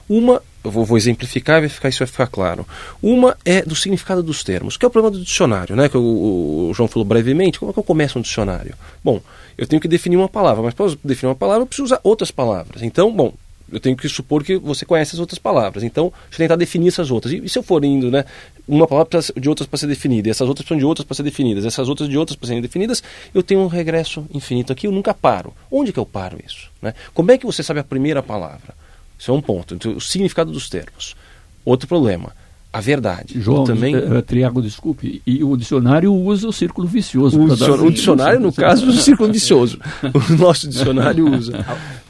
uma, eu vou, vou exemplificar e vai ficar, isso vai ficar claro. Uma é do significado dos termos, que é o problema do dicionário, né? Que o, o João falou brevemente, como é que eu começo um dicionário? Bom, eu tenho que definir uma palavra, mas para definir uma palavra eu preciso usar outras palavras. Então, bom, eu tenho que supor que você conhece as outras palavras. Então, deixa eu tentar definir essas outras. E, e se eu for indo, né, uma palavra de outras para ser definida, essas outras são de outras para ser definidas, essas outras de outras para serem definidas, eu tenho um regresso infinito aqui, eu nunca paro. Onde que eu paro isso? Né? Como é que você sabe a primeira palavra? Isso é um ponto. Então, o significado dos termos. Outro problema a verdade. João, também... Uh, Triago, desculpe, e o dicionário usa o círculo vicioso. O, dicionário, o dicionário, no caso, usa o círculo vicioso. *laughs* O nosso dicionário usa.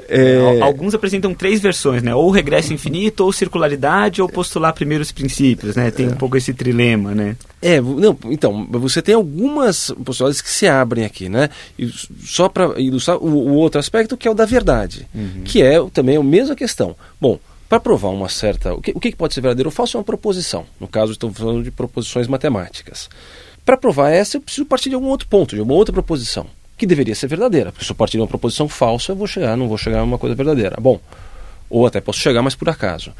É... Alguns apresentam três versões, né? Ou regresso infinito, ou circularidade, ou postular primeiros princípios, né? Tem é. um pouco esse trilema, né? É, não, então, você tem algumas possibilidades que se abrem aqui, né? E só para ilustrar o, o, outro aspecto, que é o da verdade, uhum. que é também a mesma questão. Bom, para provar uma certa. O que, o que pode ser verdadeiro ou falso é uma proposição. No caso, estamos falando de proposições matemáticas. Para provar essa, eu preciso partir de algum outro ponto, de uma outra proposição que deveria ser verdadeira. Porque se eu partir de uma proposição falsa, eu vou chegar, não vou chegar a uma coisa verdadeira. Bom, ou até posso chegar, mas por acaso.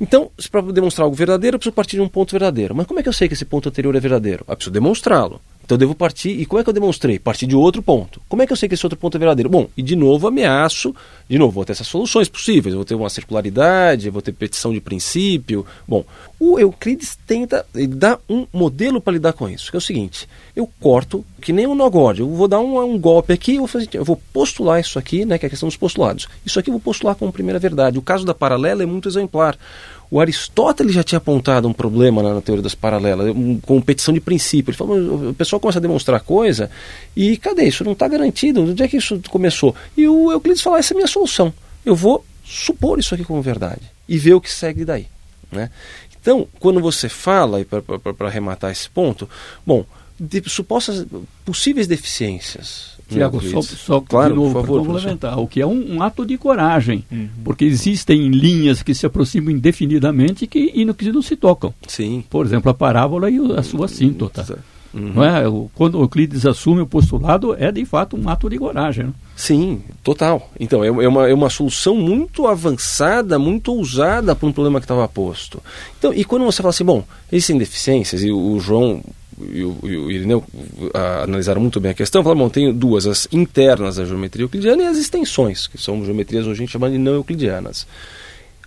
Então, para demonstrar algo verdadeiro, eu preciso partir de um ponto verdadeiro. Mas como é que eu sei que esse ponto anterior é verdadeiro? Eu preciso demonstrá-lo. Então eu devo partir. E como é que eu demonstrei? Partir de outro ponto. Como é que eu sei que esse outro ponto é verdadeiro? Bom, e de novo ameaço, de novo, vou ter essas soluções possíveis. vou ter uma circularidade, vou ter petição de princípio. Bom, o Euclides tenta dar um modelo para lidar com isso, que é o seguinte: eu corto, que nem um nó eu vou dar um, um golpe aqui, eu vou, fazer, eu vou postular isso aqui, né, que é a questão dos postulados. Isso aqui eu vou postular como primeira verdade. O caso da paralela é muito exemplar. O Aristóteles já tinha apontado um problema na, teoria das paralelas, um, competição de princípio. Ele falou, o pessoal começa a demonstrar coisa e cadê? Isso não está garantido. Onde é que isso começou? E o Euclides fala, essa é a minha solução. Eu vou supor isso aqui como verdade e ver o que segue daí. Né? Então, quando você fala, para arrematar esse ponto, bom, de supostas possíveis deficiências Tiago, só, só claro, de novo para complementar, o que é um, um ato de coragem, uhum. porque existem linhas que se aproximam indefinidamente que, e no que não se tocam. Sim. Por exemplo, a parábola e a sua síntota. Uhum. Não é? Quando Euclides assume o postulado, é de fato um ato de coragem. Né? Sim, total. Então, é, é, uma, é uma solução muito avançada, muito ousada para um problema que estava posto. Então, e quando você fala assim, bom, existem deficiências, e o João e o, e o Irineu a, analisaram muito bem a questão, falaram, bom, tem duas, as internas da geometria euclidiana e as extensões, que são geometrias hoje a gente chama de não euclidianas.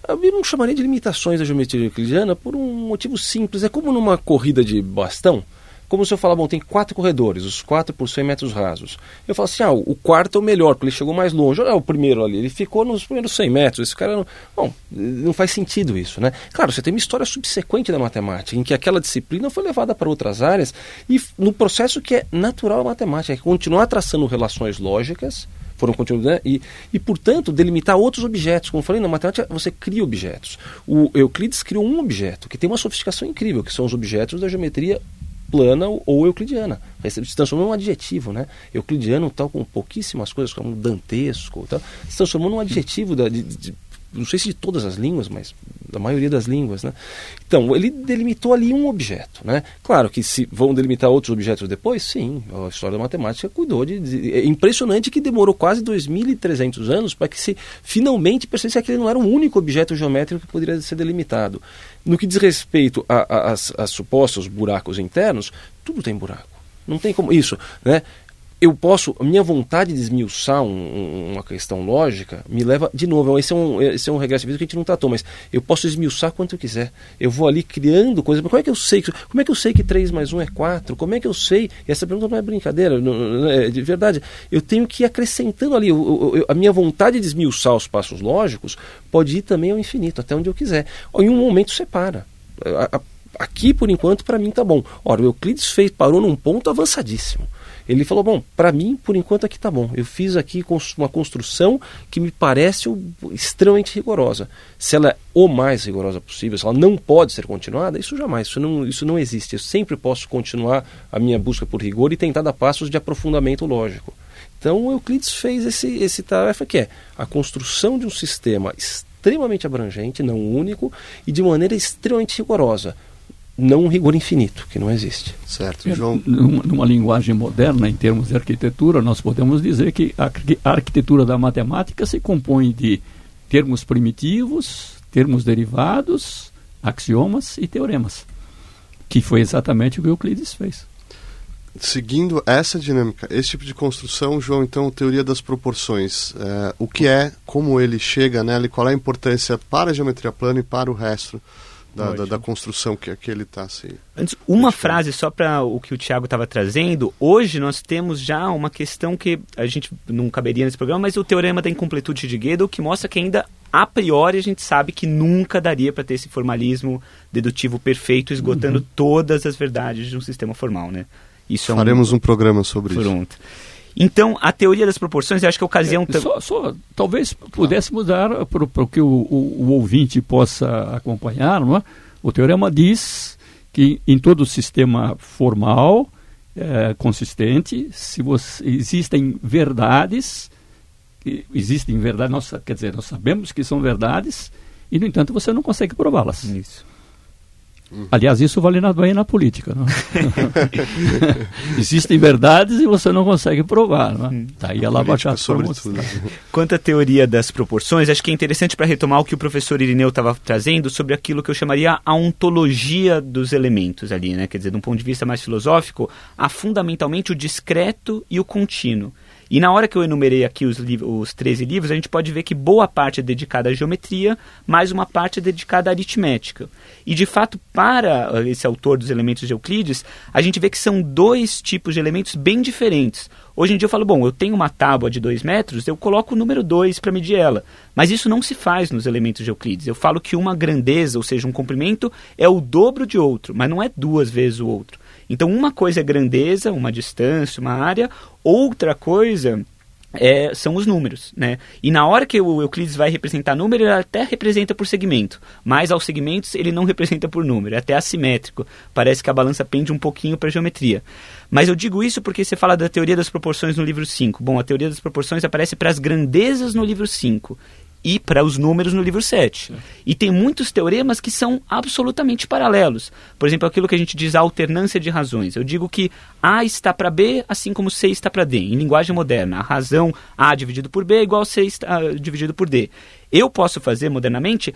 Eu não chamaria de limitações da geometria euclidiana por um motivo simples. É como numa corrida de bastão, como se eu falar, bom, tem quatro corredores, os quatro por 100 metros rasos. Eu falo assim, ah, o quarto é o melhor, porque ele chegou mais longe. Olha o primeiro ali, ele ficou nos primeiros 100 metros. Esse cara, não... bom, não faz sentido isso, né? Claro, você tem uma história subsequente da matemática, em que aquela disciplina foi levada para outras áreas e no processo que é natural a matemática, é continuar traçando relações lógicas, foram continuando, né? e, e, portanto, delimitar outros objetos. Como eu falei, na matemática você cria objetos. O Euclides criou um objeto que tem uma sofisticação incrível, que são os objetos da geometria plana ou euclidiana. Se transformou num adjetivo, né? Euclidiano, tal, com pouquíssimas coisas, como dantesco, tal, se transformou num adjetivo da, de, de, não sei se de todas as línguas, mas da maioria das línguas, né? Então, ele delimitou ali um objeto, né? Claro que se vão delimitar outros objetos depois, sim, a história da matemática cuidou de... de é impressionante que demorou quase 2.300 anos para que se finalmente percebesse que aquele não era o único objeto geométrico que poderia ser delimitado. No que diz respeito a, a, a, a supostos buracos internos, tudo tem buraco. Não tem como... Isso, né? Eu posso, a minha vontade de esmiuçar um, uma questão lógica me leva, de novo, esse é um, esse é um regresso que a gente não tratou, mas eu posso esmiuçar quanto eu quiser. Eu vou ali criando coisas, mas como é que eu sei? Como é que eu sei que 3 mais 1 é 4? Como é que eu sei? E essa pergunta não é brincadeira, não, é de verdade. Eu tenho que ir acrescentando ali, eu, eu, a minha vontade de esmiuçar os passos lógicos pode ir também ao infinito, até onde eu quiser. Em um momento separa. Aqui, por enquanto, para mim tá bom. Ora, o Euclides fez, parou num ponto avançadíssimo. Ele falou: Bom, para mim, por enquanto aqui tá bom. Eu fiz aqui uma construção que me parece extremamente rigorosa. Se ela é o mais rigorosa possível, se ela não pode ser continuada, isso jamais, isso não, isso não existe. Eu sempre posso continuar a minha busca por rigor e tentar dar passos de aprofundamento lógico. Então, Euclides fez esse, esse tarefa que é a construção de um sistema extremamente abrangente, não único, e de maneira extremamente rigorosa não um rigor infinito, que não existe. Certo, é, João. Numa linguagem moderna, em termos de arquitetura, nós podemos dizer que a arquitetura da matemática se compõe de termos primitivos, termos derivados, axiomas e teoremas, que foi exatamente o que Euclides fez. Seguindo essa dinâmica, esse tipo de construção, João, então, teoria das proporções, é, o que é, como ele chega nela e qual é a importância para a geometria plana e para o resto da, da, da, construção que, que ele está se. Antes, uma frase só para o que o Tiago estava trazendo. Hoje nós temos já uma questão que a gente não caberia nesse programa, mas o teorema da incompletude de Gödel, que mostra que ainda a priori a gente sabe que nunca daria para ter esse formalismo dedutivo perfeito, esgotando uhum. todas as verdades de um sistema formal, né? Isso Faremos é um, um programa sobre Pronto. isso. Então, a teoria das proporções, eu acho que a ocasião... É, só, só, talvez pudéssemos dar, para que o, o, o, ouvinte possa acompanhar, não é? o teorema diz que em todo sistema formal, é, consistente, se você, existem verdades, existem verdades, nós, quer dizer, nós sabemos que são verdades, e, no entanto, você não consegue prová-las. Isso. Uhum. Aliás, isso vale na, bem na política. Não? *laughs* Existem verdades e você não consegue provar. Não? Uhum. Daí a Lava Jato Quanto à teoria das proporções, acho que é interessante para retomar o que o professor Irineu estava trazendo sobre aquilo que eu chamaria a ontologia dos elementos ali, né? Quer dizer, de um ponto de vista mais filosófico, há fundamentalmente o discreto e o contínuo. E na hora que eu enumerei aqui os, os 13 livros, a gente pode ver que boa parte é dedicada à geometria, mais uma parte é dedicada à aritmética. E de fato, para uh, esse autor dos elementos de Euclides, a gente vê que são dois tipos de elementos bem diferentes. Hoje em dia eu falo, bom, eu tenho uma tábua de 2 metros, eu coloco o número 2 para medir ela. Mas isso não se faz nos elementos de Euclides. Eu falo que uma grandeza, ou seja, um comprimento, é o dobro de outro, mas não é duas vezes o outro. Então, uma coisa é grandeza, uma distância, uma área, outra coisa é, são os números, né? E na hora que o Euclides vai representar número, ele até representa por segmento, mas aos segmentos ele não representa por número, é até assimétrico. Parece que a balança pende um pouquinho para a geometria. Mas eu digo isso porque você fala da teoria das proporções no livro 5. Bom, a teoria das proporções aparece para as grandezas no livro 5 e para os números no livro 7. E tem muitos teoremas que são absolutamente paralelos. Por exemplo, aquilo que a gente diz a alternância de razões. Eu digo que A está para B, assim como C está para D. Em linguagem moderna, a razão A dividido por B é igual a C está, uh, dividido por D. Eu posso fazer modernamente,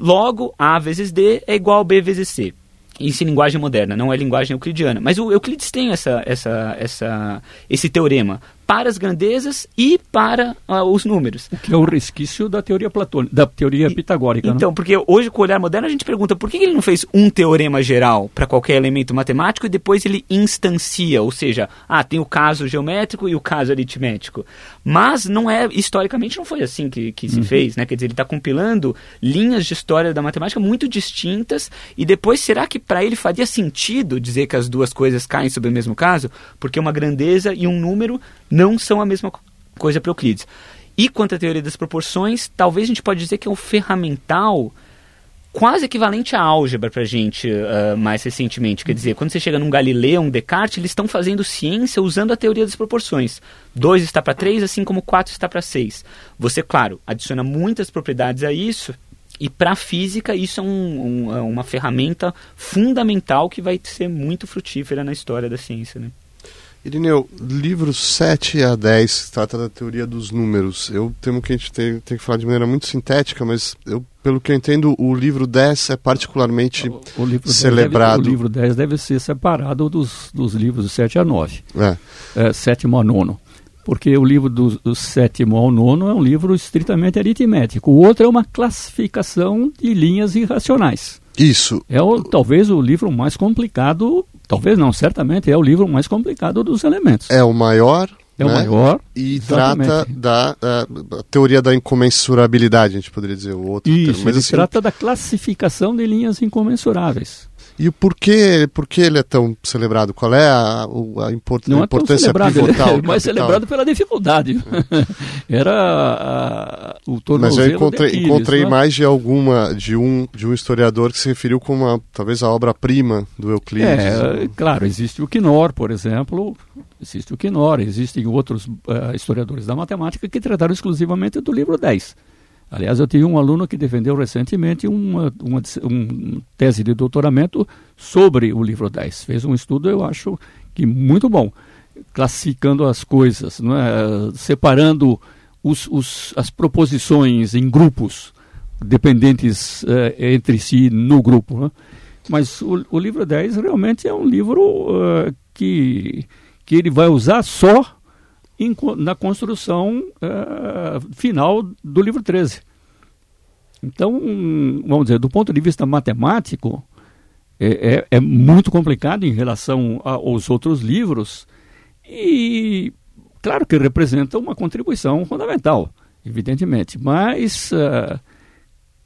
logo A vezes D é igual a B vezes C. Isso em linguagem moderna, não é linguagem euclidiana. Mas o Euclides tem essa, essa, essa, esse teorema para as grandezas e para uh, os números. O que é o resquício da teoria platônica, da teoria pitagórica. Então, não? porque hoje com o olhar moderno a gente pergunta por que ele não fez um teorema geral para qualquer elemento matemático e depois ele instancia, ou seja, ah, tem o caso geométrico e o caso aritmético. Mas não é, historicamente não foi assim que, que se uhum. fez, né? Quer dizer, ele está compilando linhas de história da matemática muito distintas e depois será que para ele faria sentido dizer que as duas coisas caem sobre o mesmo caso? Porque uma grandeza e um número não são a mesma coisa para Euclides. E quanto à teoria das proporções, talvez a gente pode dizer que é um ferramental quase equivalente à álgebra para a gente uh, mais recentemente. Quer dizer, quando você chega num Galileu, um Descartes, eles estão fazendo ciência usando a teoria das proporções. 2 está para 3, assim como 4 está para 6. Você, claro, adiciona muitas propriedades a isso, e para a física, isso é um, um, é uma ferramenta fundamental que vai ser muito frutífera na história da ciência. Né? Irineu, livro 7 a 10 trata da teoria dos números. Eu temo que a gente tem, tem, que falar de maneira muito sintética, mas eu, pelo que eu entendo, o livro 10 é particularmente o, o livro celebrado. Deve, o livro 10 deve ser separado dos, dos livros 7 a 9. É. É, sétimo a nono. Porque o livro do, do sétimo ao nono é um livro estritamente aritmético. O outro é uma classificação de linhas irracionais. Isso. É o, talvez o livro mais complicado Talvez não, certamente é o livro mais complicado dos elementos. É o maior. É né? o maior. E exatamente. trata da teoria da incomensurabilidade, a gente poderia dizer o outro Isso, termo. Mas, ele assim, trata da classificação de linhas incomensuráveis. E por que, por que ele é tão celebrado? Qual é a, a, import, Não a importância é tão pivotal? Ele é mais celebrado pela dificuldade. *laughs* Era a, o tornozelo Mas eu encontrei, Aquiles, encontrei é? mais de alguma, de um, de um historiador que se referiu como talvez a obra-prima do Euclides. É, claro, existe o Quinor, por exemplo, existe o Quinor, existem outros uh, historiadores da matemática que trataram exclusivamente do livro 10. Aliás, eu tive um aluno que defendeu recentemente uma, uma, tese de doutoramento sobre o livro 10. Fez um estudo, eu acho que muito bom, classificando as coisas, não é? separando os, os, as proposições em grupos dependentes eh, entre si no grupo. Né? Mas o, o, livro 10 realmente é um livro uh, que, que ele vai usar só em, na construção uh, final do livro 13. Então, vamos dizer, do ponto de vista matemático, é, é, é muito complicado em relação a, aos outros livros e, claro que representa uma contribuição fundamental, evidentemente, mas uh,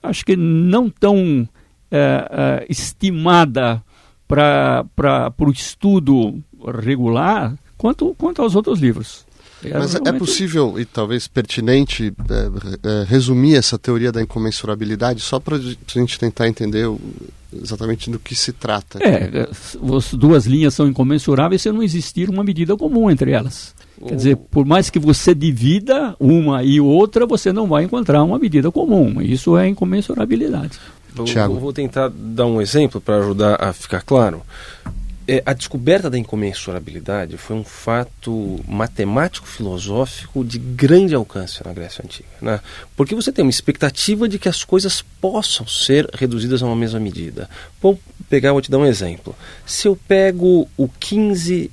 acho que não tão uh, estimada para o estudo regular quanto, quanto aos outros livros. É Mas é possível e talvez pertinente é, é, resumir essa teoria da incomensurabilidade só para a gente tentar entender o, exatamente do que se trata. É, as duas linhas são incomensuráveis se não existir uma medida comum entre elas. Quer dizer, por mais que você divida uma e outra, você não vai encontrar uma medida comum. Isso é incomensurabilidade. Eu, vou tentar dar um exemplo para ajudar a ficar claro é, a descoberta da incomensurabilidade foi um fato matemático-filosófico de grande alcance na Grécia Antiga. Né? Porque você tem uma expectativa de que as coisas possam ser reduzidas a uma mesma medida. Vou pegar, vou te dar um exemplo. Se eu pego o 15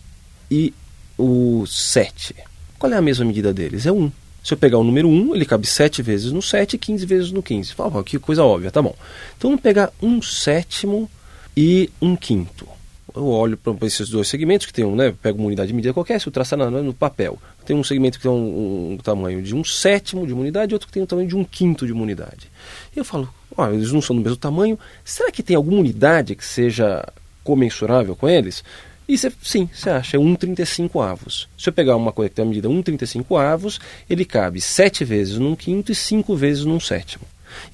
e o 7, qual é a mesma medida deles? É 1. Se eu pegar o número 1, ele cabe 7 vezes no 7 e 15 vezes no 15. Fala, que coisa óbvia, tá bom. Então vamos pegar um sétimo e um quinto eu olho para esses dois segmentos que tem um, né, pego uma unidade de medida qualquer, se eu traçar no, papel, tem um segmento que tem um, um, tamanho de um sétimo de uma unidade outro que tem um tamanho de um quinto de uma unidade. E eu falo, ó, eles não são do mesmo tamanho, será que tem alguma unidade que seja comensurável com eles? E cê, sim, você acha, é 1,35 avos. Se eu pegar uma coisa que tem a medida 1,35 avos, ele cabe 7 vezes num quinto e 5 vezes num sétimo.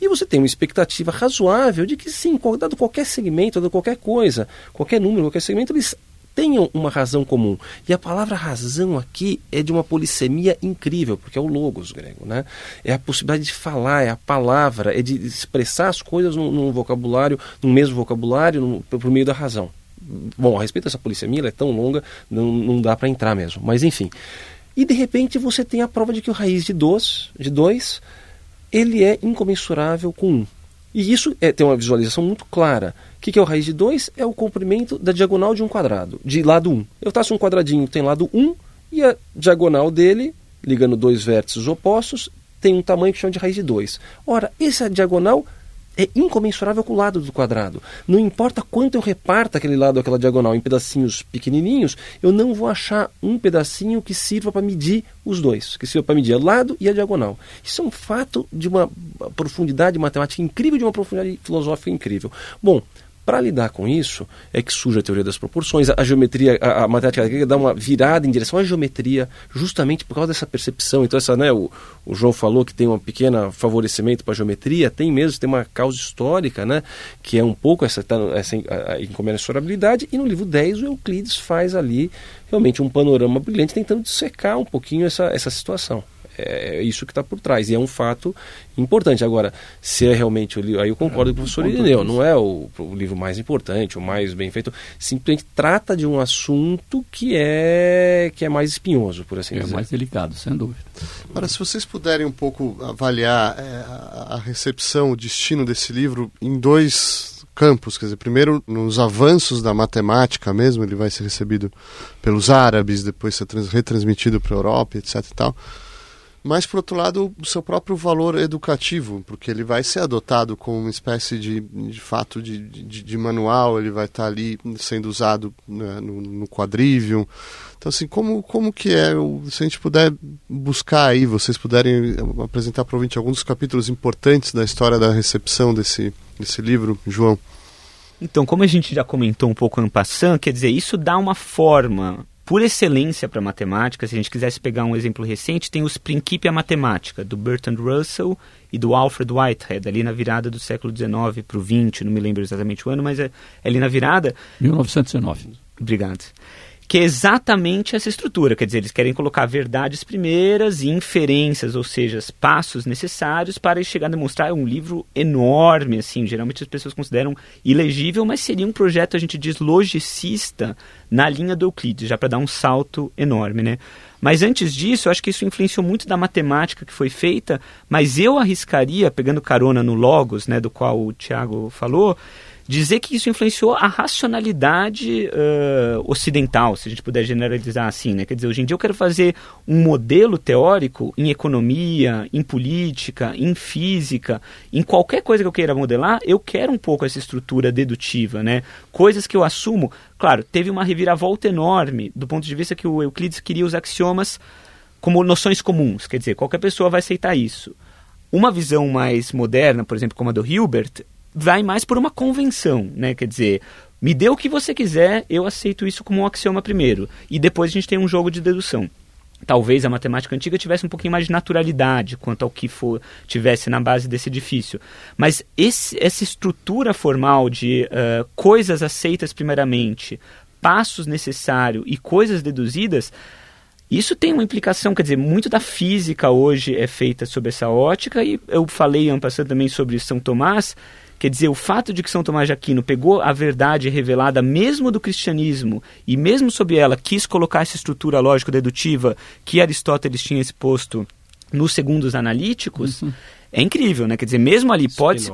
E você tem uma expectativa razoável de que sim, dado qualquer segmento, dado qualquer coisa, qualquer número, qualquer segmento, eles tenham uma razão comum. E a palavra razão aqui é de uma polissemia incrível, porque é o logos grego, né? É a possibilidade de falar, é a palavra, é de expressar as coisas num, num vocabulário, no mesmo vocabulário, no, por meio da razão. Bom, a respeito dessa polissemia, ela é tão longa, não, não dá para entrar mesmo. Mas enfim. E de repente você tem a prova de que o raiz de 2, de 2 ele é incomensurável com 1. E isso é, tem uma visualização muito clara. O que, que é o raiz de 2? É o comprimento da diagonal de um quadrado, de lado 1. Eu traço um quadradinho tem lado 1 e a diagonal dele, ligando dois vértices opostos, tem um tamanho que chama de raiz de 2. Ora, essa diagonal é incomensurável com o lado do quadrado. Não importa quanto eu reparta aquele lado, aquela diagonal em pedacinhos pequenininhos, eu não vou achar um pedacinho que sirva para medir os dois, que sirva para medir o lado e a diagonal. Isso é um fato de uma profundidade matemática incrível, de uma profundidade filosófica incrível. Bom, para lidar com isso é que surge a teoria das proporções, a, geometria, a, a, matemática grega dá uma virada em direção à geometria, justamente por causa dessa percepção. Então, essa, né, o, o João falou que tem um pequeno favorecimento para a geometria, tem mesmo, tem uma causa histórica, né, que é um pouco essa, tá, essa incomensurabilidade, e no livro 10 o Euclides faz ali realmente um panorama brilhante, tentando dissecar um pouquinho essa, essa situação. É, é isso que está por trás. E é um fato importante. Agora, se é realmente o livro. Aí eu concordo é, com o professor Irineu, não é o, o, livro mais importante, o mais bem feito. Simplesmente trata de um assunto que é, que é mais espinhoso, por assim é dizer. É mais delicado, sem dúvida. Agora, se vocês puderem um pouco avaliar é, a, a recepção, o destino desse livro em dois campos, quer dizer, primeiro nos avanços da matemática mesmo, ele vai ser recebido pelos árabes, depois ser retransmitido para a Europa, etc e tal. Mas, por outro lado, o seu próprio valor educativo, porque ele vai ser adotado como uma espécie de, de fato de, de, de manual, ele vai estar ali sendo usado né, no, no quadrivium. Então, assim, como, como que é, se a gente puder buscar aí, vocês puderem apresentar para o ouvinte alguns dos capítulos importantes da história da recepção desse, desse livro, João? Então, como a gente já comentou um pouco no passando, quer dizer, isso dá uma forma por excelência para matemática. Se a gente quisesse pegar um exemplo recente, tem os Principia Matemática, do Bertrand Russell e do Alfred Whitehead, ali na virada do século XIX para o XX, não me lembro exatamente o ano, mas é, é ali na virada. 1909. Obrigado que é exatamente essa estrutura. Quer dizer, eles querem colocar verdades primeiras e inferências, ou seja, passos necessários para chegar a demonstrar um livro enorme, assim. Geralmente as pessoas consideram ilegível, mas seria um projeto, a gente diz, logicista na linha do Euclides, já para dar um salto enorme, né? Mas antes disso, eu acho que isso influenciou muito da matemática que foi feita, mas eu arriscaria, pegando carona no Logos, né, do qual o Tiago falou, dizer que isso influenciou a racionalidade uh, ocidental, se a gente puder generalizar assim, né? Quer dizer, hoje em dia eu quero fazer um modelo teórico em economia, em política, em física, em qualquer coisa que eu queira modelar, eu quero um pouco essa estrutura dedutiva, né? Coisas que eu assumo. Claro, teve uma reviravolta enorme do ponto de vista que o Euclides queria os axiomas como noções comuns, quer dizer, qualquer pessoa vai aceitar isso. Uma visão mais moderna, por exemplo, como a do Hilbert, vai mais por uma convenção, né? Quer dizer, me dê o que você quiser, eu aceito isso como um axioma primeiro. E depois a gente tem um jogo de dedução. Talvez a matemática antiga tivesse um pouquinho mais de naturalidade quanto ao que for tivesse na base desse edifício. Mas esse, essa estrutura formal de uh, coisas aceitas primeiramente, passos necessários e coisas deduzidas, isso tem uma implicação, quer dizer, muito da física hoje é feita sob essa ótica, e eu falei ano passado também sobre São Tomás, Quer dizer, o fato de que São Tomás de Aquino pegou a verdade revelada mesmo do cristianismo e mesmo sob ela quis colocar essa estrutura lógico-dedutiva que Aristóteles tinha exposto nos segundos analíticos, uhum é incrível, né? Quer dizer, mesmo ali pode.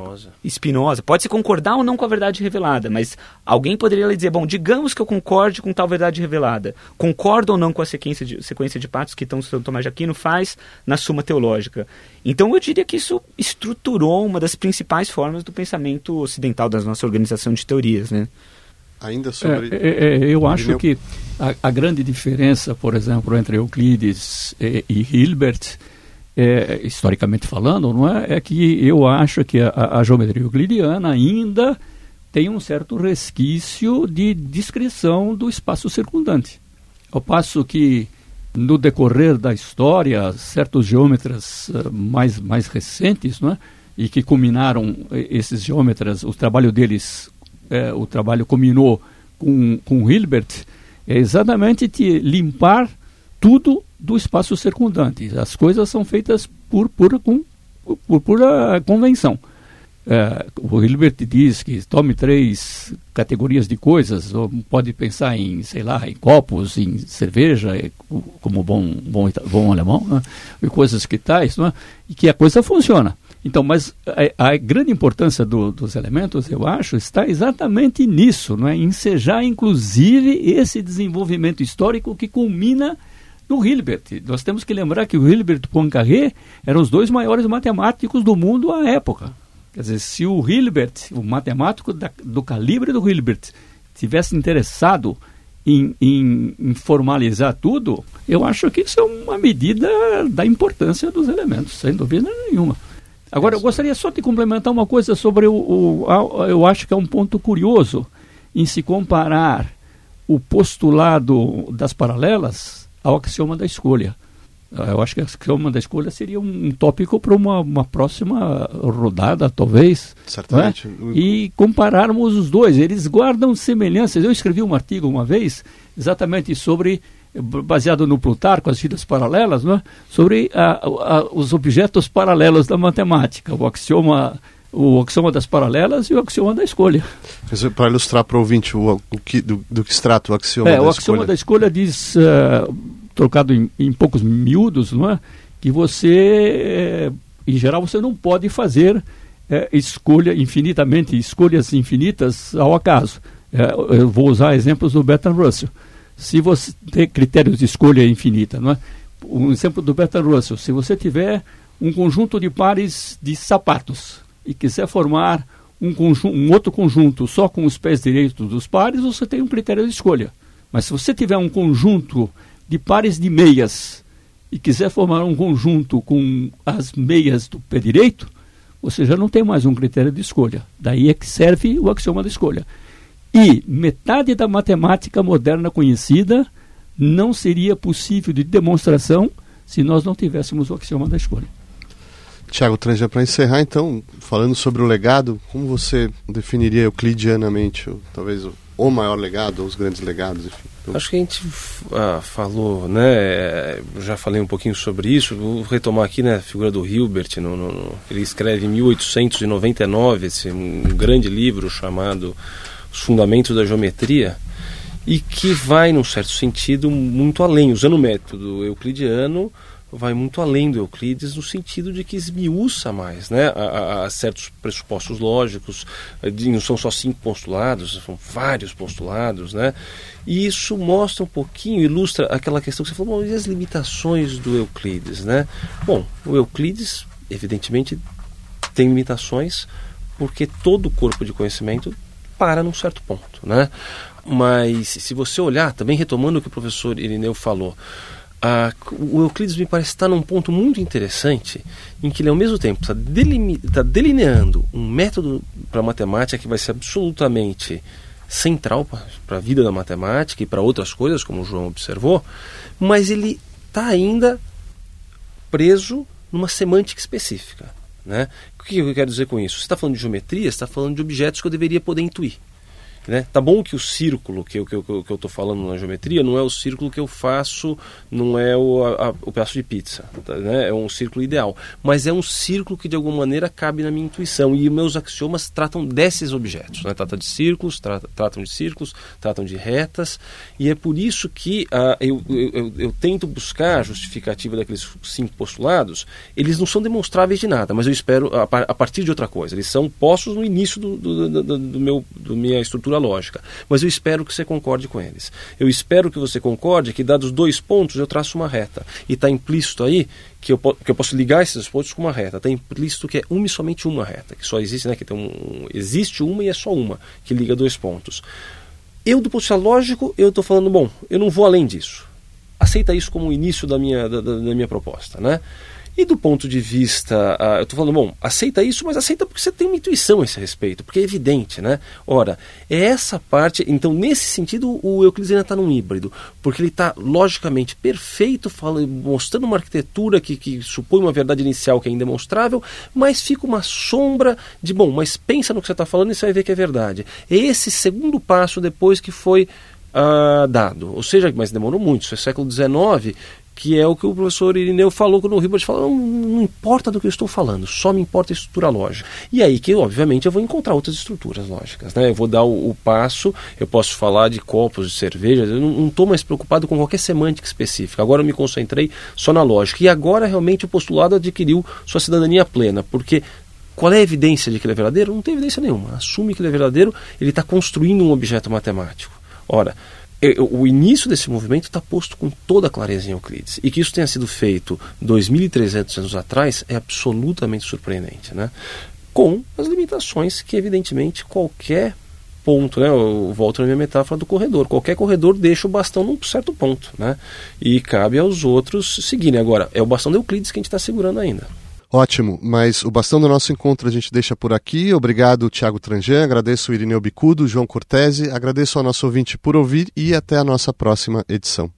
Spinoza, pode se concordar ou não com a verdade revelada, mas alguém poderia dizer, bom, digamos que eu concorde com tal verdade revelada. Concordo ou não com a sequência de, sequência de patos que São Tomás de Aquino faz na Suma Teológica. Então eu diria que isso estruturou uma das principais formas do pensamento ocidental, da nossa organização de teorias, né? Ainda sobre... É, é, é eu acho que a, a, grande diferença, por exemplo, entre Euclides e, e Hilbert é, historicamente falando, não é? é que eu acho que a, a, geometria euclidiana ainda tem um certo resquício de descrição do espaço circundante. Ao passo que, no decorrer da história, certos geômetras uh, mais, mais recentes, não é? e que culminaram esses geômetras, o trabalho deles, é, o trabalho culminou com, com Hilbert, é exatamente de limpar tudo do espaço circundante. As coisas são feitas por pura, por, por pura convenção. É, o Hilbert diz que tome três categorias de coisas, ou pode pensar em, sei lá, em copos, em cerveja, como bom, bom, bom alemão, né? e coisas que tais, é? e que a coisa funciona. Então, mas a, a grande importância do, dos elementos, eu acho, está exatamente nisso, não é? ensejar, inclusive, esse desenvolvimento histórico que culmina do Hilbert. Nós temos que lembrar que o Hilbert e o Poincaré eram os dois maiores matemáticos do mundo à época. Quer dizer, se o Hilbert, o matemático da, do calibre do Hilbert, tivesse interessado em, em, em, formalizar tudo, eu acho que isso é uma medida da importância dos elementos, sem dúvida nenhuma. Agora, eu gostaria só de complementar uma coisa sobre o, o eu acho que é um ponto curioso em se comparar o postulado das paralelas ao axioma da escolha. Ah, eu acho que o axioma da escolha seria um tópico para uma, uma próxima rodada, talvez. Certamente. É? E compararmos os dois. Eles guardam semelhanças. Eu escrevi um artigo uma vez exatamente sobre baseado no Plutarco, as vidas paralelas, né, sobre a, a, os objetos paralelos da matemática, o axioma o axioma das paralelas e o axioma da escolha. Para ilustrar para o ouvinte o, o que, do, do, que se trata o axioma é, da escolha. O axioma escolha. da escolha diz, uh, trocado em, em, poucos miúdos, não é? que você, eh, em geral, você não pode fazer eh, escolha infinitamente, escolhas infinitas ao acaso. eu vou usar exemplos do Bertrand Russell se você tem critérios de escolha infinita, não é? Um exemplo do Bertrand Russell, se você tiver um conjunto de pares de sapatos e quiser formar um, um outro conjunto só com os pés direitos dos pares, você tem um critério de escolha. Mas se você tiver um conjunto de pares de meias e quiser formar um conjunto com as meias do pé direito, você já não tem mais um critério de escolha. Daí é que serve o axioma da escolha. E metade da matemática moderna conhecida não seria possível de demonstração se nós não tivéssemos o axioma da escolha. Tiago Tranja, para encerrar então, falando sobre o legado, como você definiria euclidianamente, talvez o maior legado, ou os grandes legados, enfim? Então... Acho que a gente ah, falou, né? Já falei um pouquinho sobre isso. Vou retomar aqui, né? A figura do Hilbert. No, no, ele escreve em 1899 esse um grande livro chamado os fundamentos da geometria e que vai, num certo sentido, muito além. Usando o método euclidiano, vai muito além do Euclides no sentido de que esmiuça mais né, a, a, certos pressupostos lógicos, não são só cinco postulados, são vários postulados, né, e isso mostra um pouquinho, ilustra aquela questão que você falou, bom, e as limitações do Euclides, né? Bom, o Euclides, evidentemente, tem limitações porque todo o corpo de conhecimento para num certo ponto, né? Mas se você olhar, também retomando o que o professor Irineu falou, o Euclides me parece estar num ponto muito interessante em que ele ao mesmo tempo está, tá delineando um método para matemática que vai ser absolutamente central para a vida da matemática e para outras coisas, como o João observou, mas ele está ainda preso numa semântica específica. Né? O que eu quero dizer com isso? Você está falando de geometria, você está falando de objetos que eu deveria poder intuir. Né? Tá bom que o círculo que eu, que, eu, que eu tô falando na geometria não é o círculo que eu faço, não é o, a, o pedaço de pizza, tá, né? é um círculo ideal, mas é um círculo que de alguma maneira cabe na minha intuição e meus axiomas tratam desses objetos, né? tratam de círculos, trata, tratam de círculos, tratam de retas e é por isso que uh, eu, eu, eu, tento buscar a justificativa daqueles cinco postulados, eles não são demonstráveis de nada, mas eu espero a, a partir de outra coisa, eles são postos no início do, do, do, do meu, do minha estrutura lógica. Mas eu espero que você concorde com eles. Eu espero que você concorde que, dados dois pontos, eu traço uma reta. E está implícito aí que eu, que eu posso ligar esses pontos com uma reta. Está implícito que é uma e somente uma reta, que só existe, né? Que tem um, existe uma e é só uma que liga dois pontos. Eu, do ponto de vista lógico, eu estou falando, bom, eu não vou além disso. Aceita isso como o início da minha, da, da minha proposta, né? E do ponto de vista, uh, eu estou falando, bom, aceita isso, mas aceita porque você tem uma intuição a esse respeito, porque é evidente, né? Ora, é essa parte, então nesse sentido o Euclides ainda está num híbrido, porque ele está logicamente perfeito, falando, mostrando uma arquitetura que, que supõe uma verdade inicial que é indemonstrável, mas fica uma sombra de, bom, mas pensa no que você está falando e você vai ver que é verdade. É esse segundo passo depois que foi Uh, dado. Ou seja, mas demorou muito, isso é século XIX, que é o que o professor Irineu falou quando o Ribas falou, não, não, importa do que eu estou falando, só me importa a estrutura lógica. E aí que, obviamente, eu vou encontrar outras estruturas lógicas. Né? Eu vou dar o, o passo, eu posso falar de copos de cerveja, eu não estou mais preocupado com qualquer semântica específica. Agora eu me concentrei só na lógica. E agora realmente o postulado adquiriu sua cidadania plena, porque qual é a evidência de que ele é verdadeiro? Não tem evidência nenhuma. Assume que ele é verdadeiro, ele está construindo um objeto matemático. Ora, o início desse movimento está posto com toda a clareza em Euclides. E que isso tenha sido feito 2.300 anos atrás é absolutamente surpreendente. Né? Com as limitações que, evidentemente, qualquer ponto, né? Eu volto na minha metáfora do corredor. Qualquer corredor deixa o bastão num certo ponto, né? E cabe aos outros seguirem. Agora, é o bastão de Euclides que a gente está segurando ainda. Ótimo, mas o bastão do nosso encontro a gente deixa por aqui. Obrigado, Tiago Tranjan, agradeço o Irineu Bicudo, João Cortese, agradeço ao nosso ouvinte por ouvir e até a nossa próxima edição.